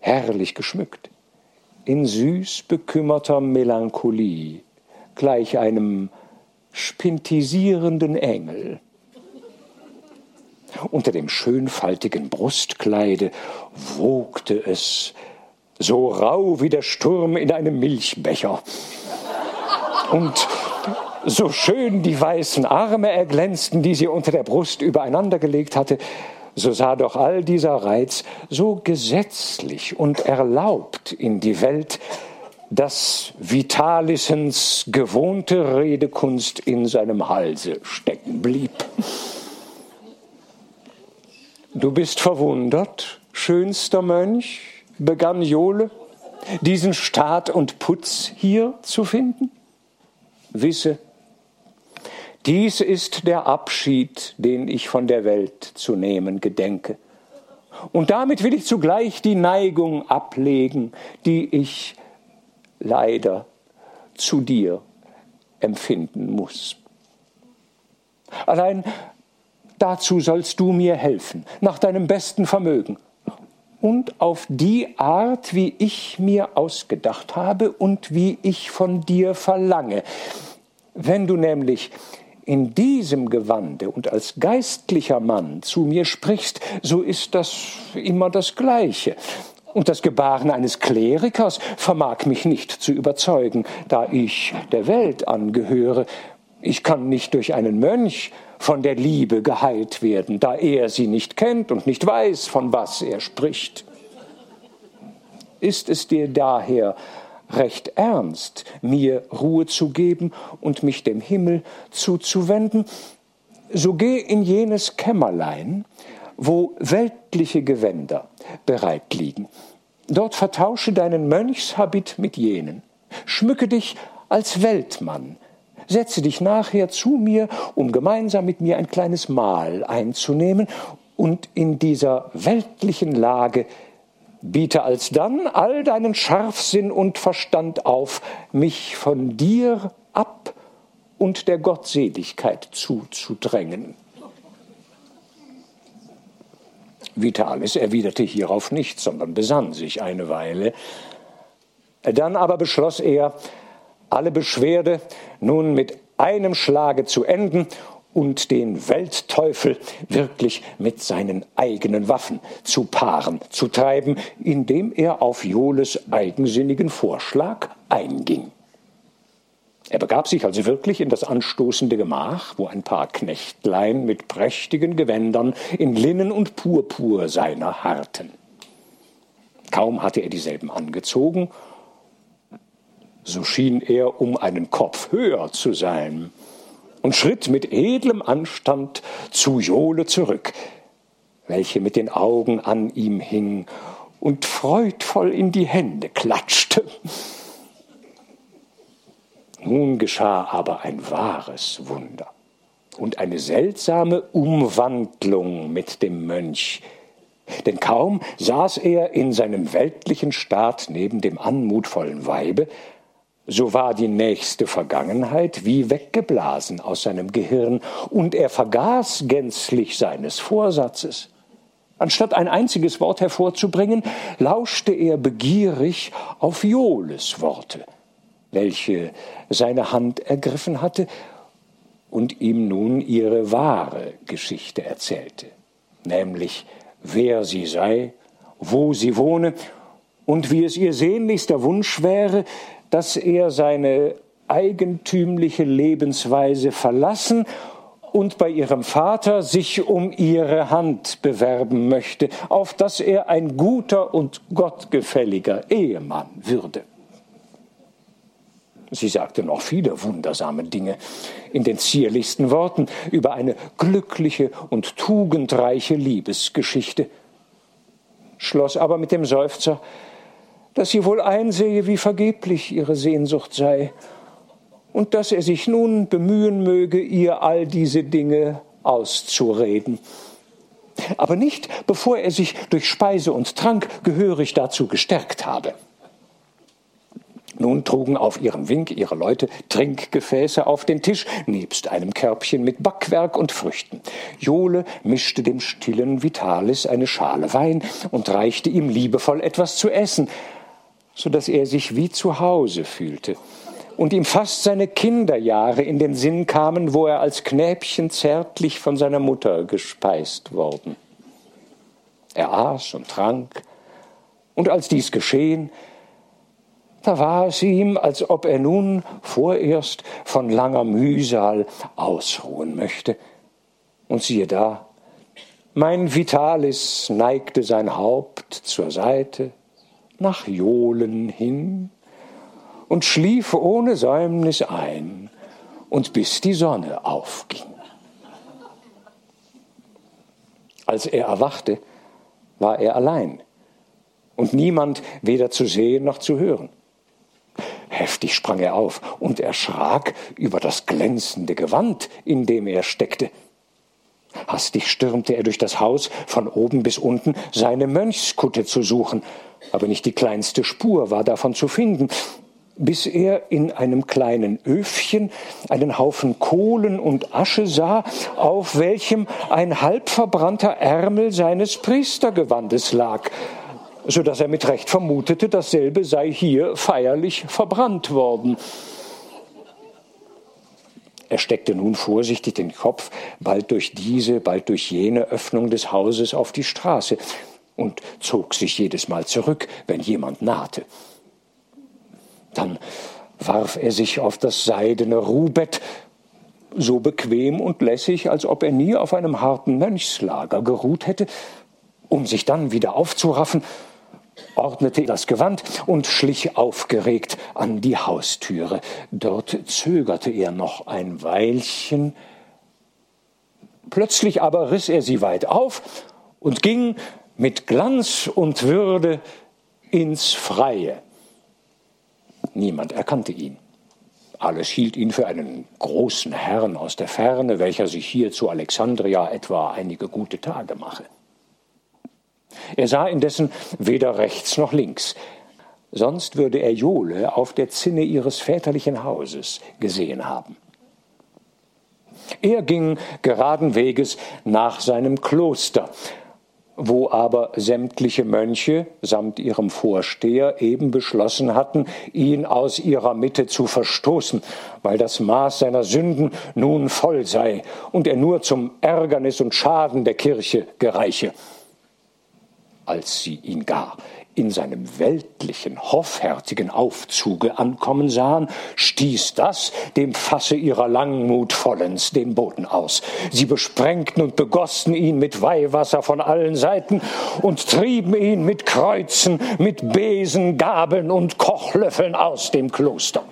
herrlich geschmückt, in süß bekümmerter Melancholie, gleich einem spintisierenden Engel. Unter dem schönfaltigen Brustkleide wogte es, so rau wie der Sturm in einem Milchbecher. Und so schön die weißen Arme erglänzten, die sie unter der Brust übereinander gelegt hatte, so sah doch all dieser Reiz so gesetzlich und erlaubt in die Welt, dass Vitalisens gewohnte Redekunst in seinem Halse stecken blieb. Du bist verwundert, schönster Mönch, begann Jole, diesen Staat und Putz hier zu finden? Wisse, dies ist der Abschied, den ich von der Welt zu nehmen gedenke. Und damit will ich zugleich die Neigung ablegen, die ich leider zu dir empfinden muss. Allein dazu sollst du mir helfen, nach deinem besten Vermögen und auf die Art, wie ich mir ausgedacht habe und wie ich von dir verlange. Wenn du nämlich in diesem Gewande und als geistlicher Mann zu mir sprichst, so ist das immer das Gleiche. Und das Gebaren eines Klerikers vermag mich nicht zu überzeugen, da ich der Welt angehöre. Ich kann nicht durch einen Mönch von der Liebe geheilt werden, da er sie nicht kennt und nicht weiß, von was er spricht. Ist es dir daher recht ernst, mir Ruhe zu geben und mich dem Himmel zuzuwenden, so geh in jenes Kämmerlein, wo weltliche Gewänder bereit liegen. Dort vertausche deinen Mönchshabit mit jenen. Schmücke dich als Weltmann. Setze dich nachher zu mir, um gemeinsam mit mir ein kleines Mahl einzunehmen und in dieser weltlichen Lage biete alsdann all deinen Scharfsinn und Verstand auf, mich von dir ab und der Gottseligkeit zuzudrängen. Vitalis erwiderte hierauf nichts, sondern besann sich eine Weile. Dann aber beschloss er, alle Beschwerde nun mit einem Schlage zu enden und den Weltteufel wirklich mit seinen eigenen Waffen zu Paaren zu treiben, indem er auf Joles eigensinnigen Vorschlag einging. Er begab sich also wirklich in das anstoßende Gemach, wo ein paar Knechtlein mit prächtigen Gewändern in Linnen und Purpur seiner harrten. Kaum hatte er dieselben angezogen, so schien er um einen Kopf höher zu sein, und schritt mit edlem Anstand zu Jole zurück, welche mit den Augen an ihm hing und freudvoll in die Hände klatschte. Nun geschah aber ein wahres Wunder und eine seltsame Umwandlung mit dem Mönch. Denn kaum saß er in seinem weltlichen Staat neben dem anmutvollen Weibe, so war die nächste Vergangenheit wie weggeblasen aus seinem Gehirn, und er vergaß gänzlich seines Vorsatzes. Anstatt ein einziges Wort hervorzubringen, lauschte er begierig auf Joles Worte, welche seine Hand ergriffen hatte und ihm nun ihre wahre Geschichte erzählte, nämlich wer sie sei, wo sie wohne und wie es ihr sehnlichster Wunsch wäre, dass er seine eigentümliche Lebensweise verlassen und bei ihrem Vater sich um ihre Hand bewerben möchte, auf dass er ein guter und gottgefälliger Ehemann würde. Sie sagte noch viele wundersame Dinge in den zierlichsten Worten über eine glückliche und tugendreiche Liebesgeschichte, schloss aber mit dem Seufzer, dass sie wohl einsehe, wie vergeblich ihre Sehnsucht sei, und dass er sich nun bemühen möge, ihr all diese Dinge auszureden. Aber nicht, bevor er sich durch Speise und Trank gehörig dazu gestärkt habe. Nun trugen auf ihren Wink ihre Leute Trinkgefäße auf den Tisch, nebst einem Körbchen mit Backwerk und Früchten. Jole mischte dem stillen Vitalis eine Schale Wein und reichte ihm liebevoll etwas zu essen, so dass er sich wie zu Hause fühlte und ihm fast seine Kinderjahre in den Sinn kamen, wo er als Knäbchen zärtlich von seiner Mutter gespeist worden. Er aß und trank, und als dies geschehen, da war es ihm, als ob er nun vorerst von langer Mühsal ausruhen möchte. Und siehe da, mein Vitalis neigte sein Haupt zur Seite, nach Jolen hin und schlief ohne Säumnis ein, und bis die Sonne aufging. Als er erwachte, war er allein und niemand weder zu sehen noch zu hören. Heftig sprang er auf und erschrak über das glänzende Gewand, in dem er steckte. Hastig stürmte er durch das Haus, von oben bis unten seine Mönchskutte zu suchen, aber nicht die kleinste Spur war davon zu finden, bis er in einem kleinen Öfchen einen Haufen Kohlen und Asche sah, auf welchem ein halbverbrannter Ärmel seines Priestergewandes lag so dass er mit Recht vermutete, dasselbe sei hier feierlich verbrannt worden. Er steckte nun vorsichtig den Kopf bald durch diese, bald durch jene Öffnung des Hauses auf die Straße und zog sich jedes Mal zurück, wenn jemand nahte. Dann warf er sich auf das seidene Ruhbett, so bequem und lässig, als ob er nie auf einem harten Mönchslager geruht hätte, um sich dann wieder aufzuraffen ordnete das Gewand und schlich aufgeregt an die Haustüre. Dort zögerte er noch ein Weilchen. Plötzlich aber riss er sie weit auf und ging mit Glanz und Würde ins Freie. Niemand erkannte ihn. Alles hielt ihn für einen großen Herrn aus der Ferne, welcher sich hier zu Alexandria etwa einige gute Tage mache. Er sah indessen weder rechts noch links, sonst würde er Jole auf der Zinne ihres väterlichen Hauses gesehen haben. Er ging geraden Weges nach seinem Kloster, wo aber sämtliche Mönche samt ihrem Vorsteher eben beschlossen hatten, ihn aus ihrer Mitte zu verstoßen, weil das Maß seiner Sünden nun voll sei und er nur zum Ärgernis und Schaden der Kirche gereiche als sie ihn gar in seinem weltlichen, hoffärtigen Aufzuge ankommen sahen, stieß das dem Fasse ihrer Langmut vollends den Boden aus. Sie besprengten und begossen ihn mit Weihwasser von allen Seiten und trieben ihn mit Kreuzen, mit Besen, Gabeln und Kochlöffeln aus dem Kloster.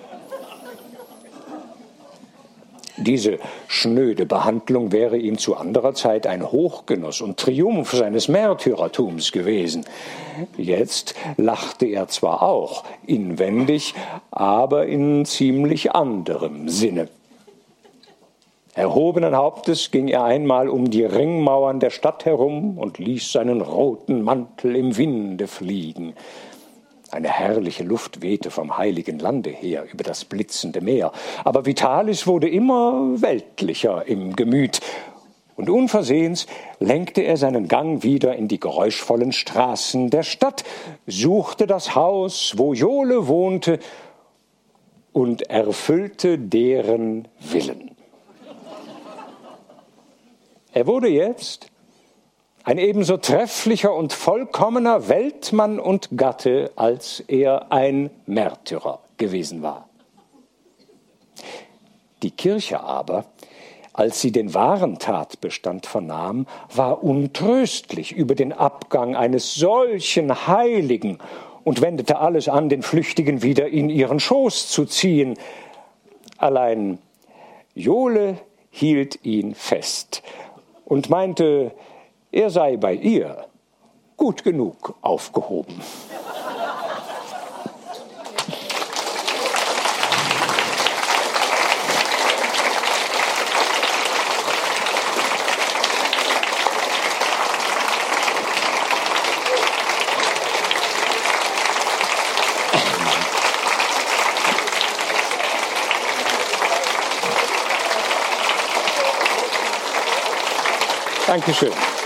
Diese schnöde Behandlung wäre ihm zu anderer Zeit ein Hochgenuss und Triumph seines Märtyrertums gewesen. Jetzt lachte er zwar auch inwendig, aber in ziemlich anderem Sinne. Erhobenen Hauptes ging er einmal um die Ringmauern der Stadt herum und ließ seinen roten Mantel im Winde fliegen. Eine herrliche Luft wehte vom heiligen Lande her über das blitzende Meer, aber Vitalis wurde immer weltlicher im Gemüt, und unversehens lenkte er seinen Gang wieder in die geräuschvollen Straßen der Stadt, suchte das Haus, wo Jole wohnte, und erfüllte deren Willen. Er wurde jetzt ein ebenso trefflicher und vollkommener Weltmann und Gatte, als er ein Märtyrer gewesen war. Die Kirche aber, als sie den wahren Tatbestand vernahm, war untröstlich über den Abgang eines solchen Heiligen und wendete alles an, den Flüchtigen wieder in ihren Schoß zu ziehen. Allein Jole hielt ihn fest und meinte, er sei bei ihr gut genug aufgehoben. Dankeschön.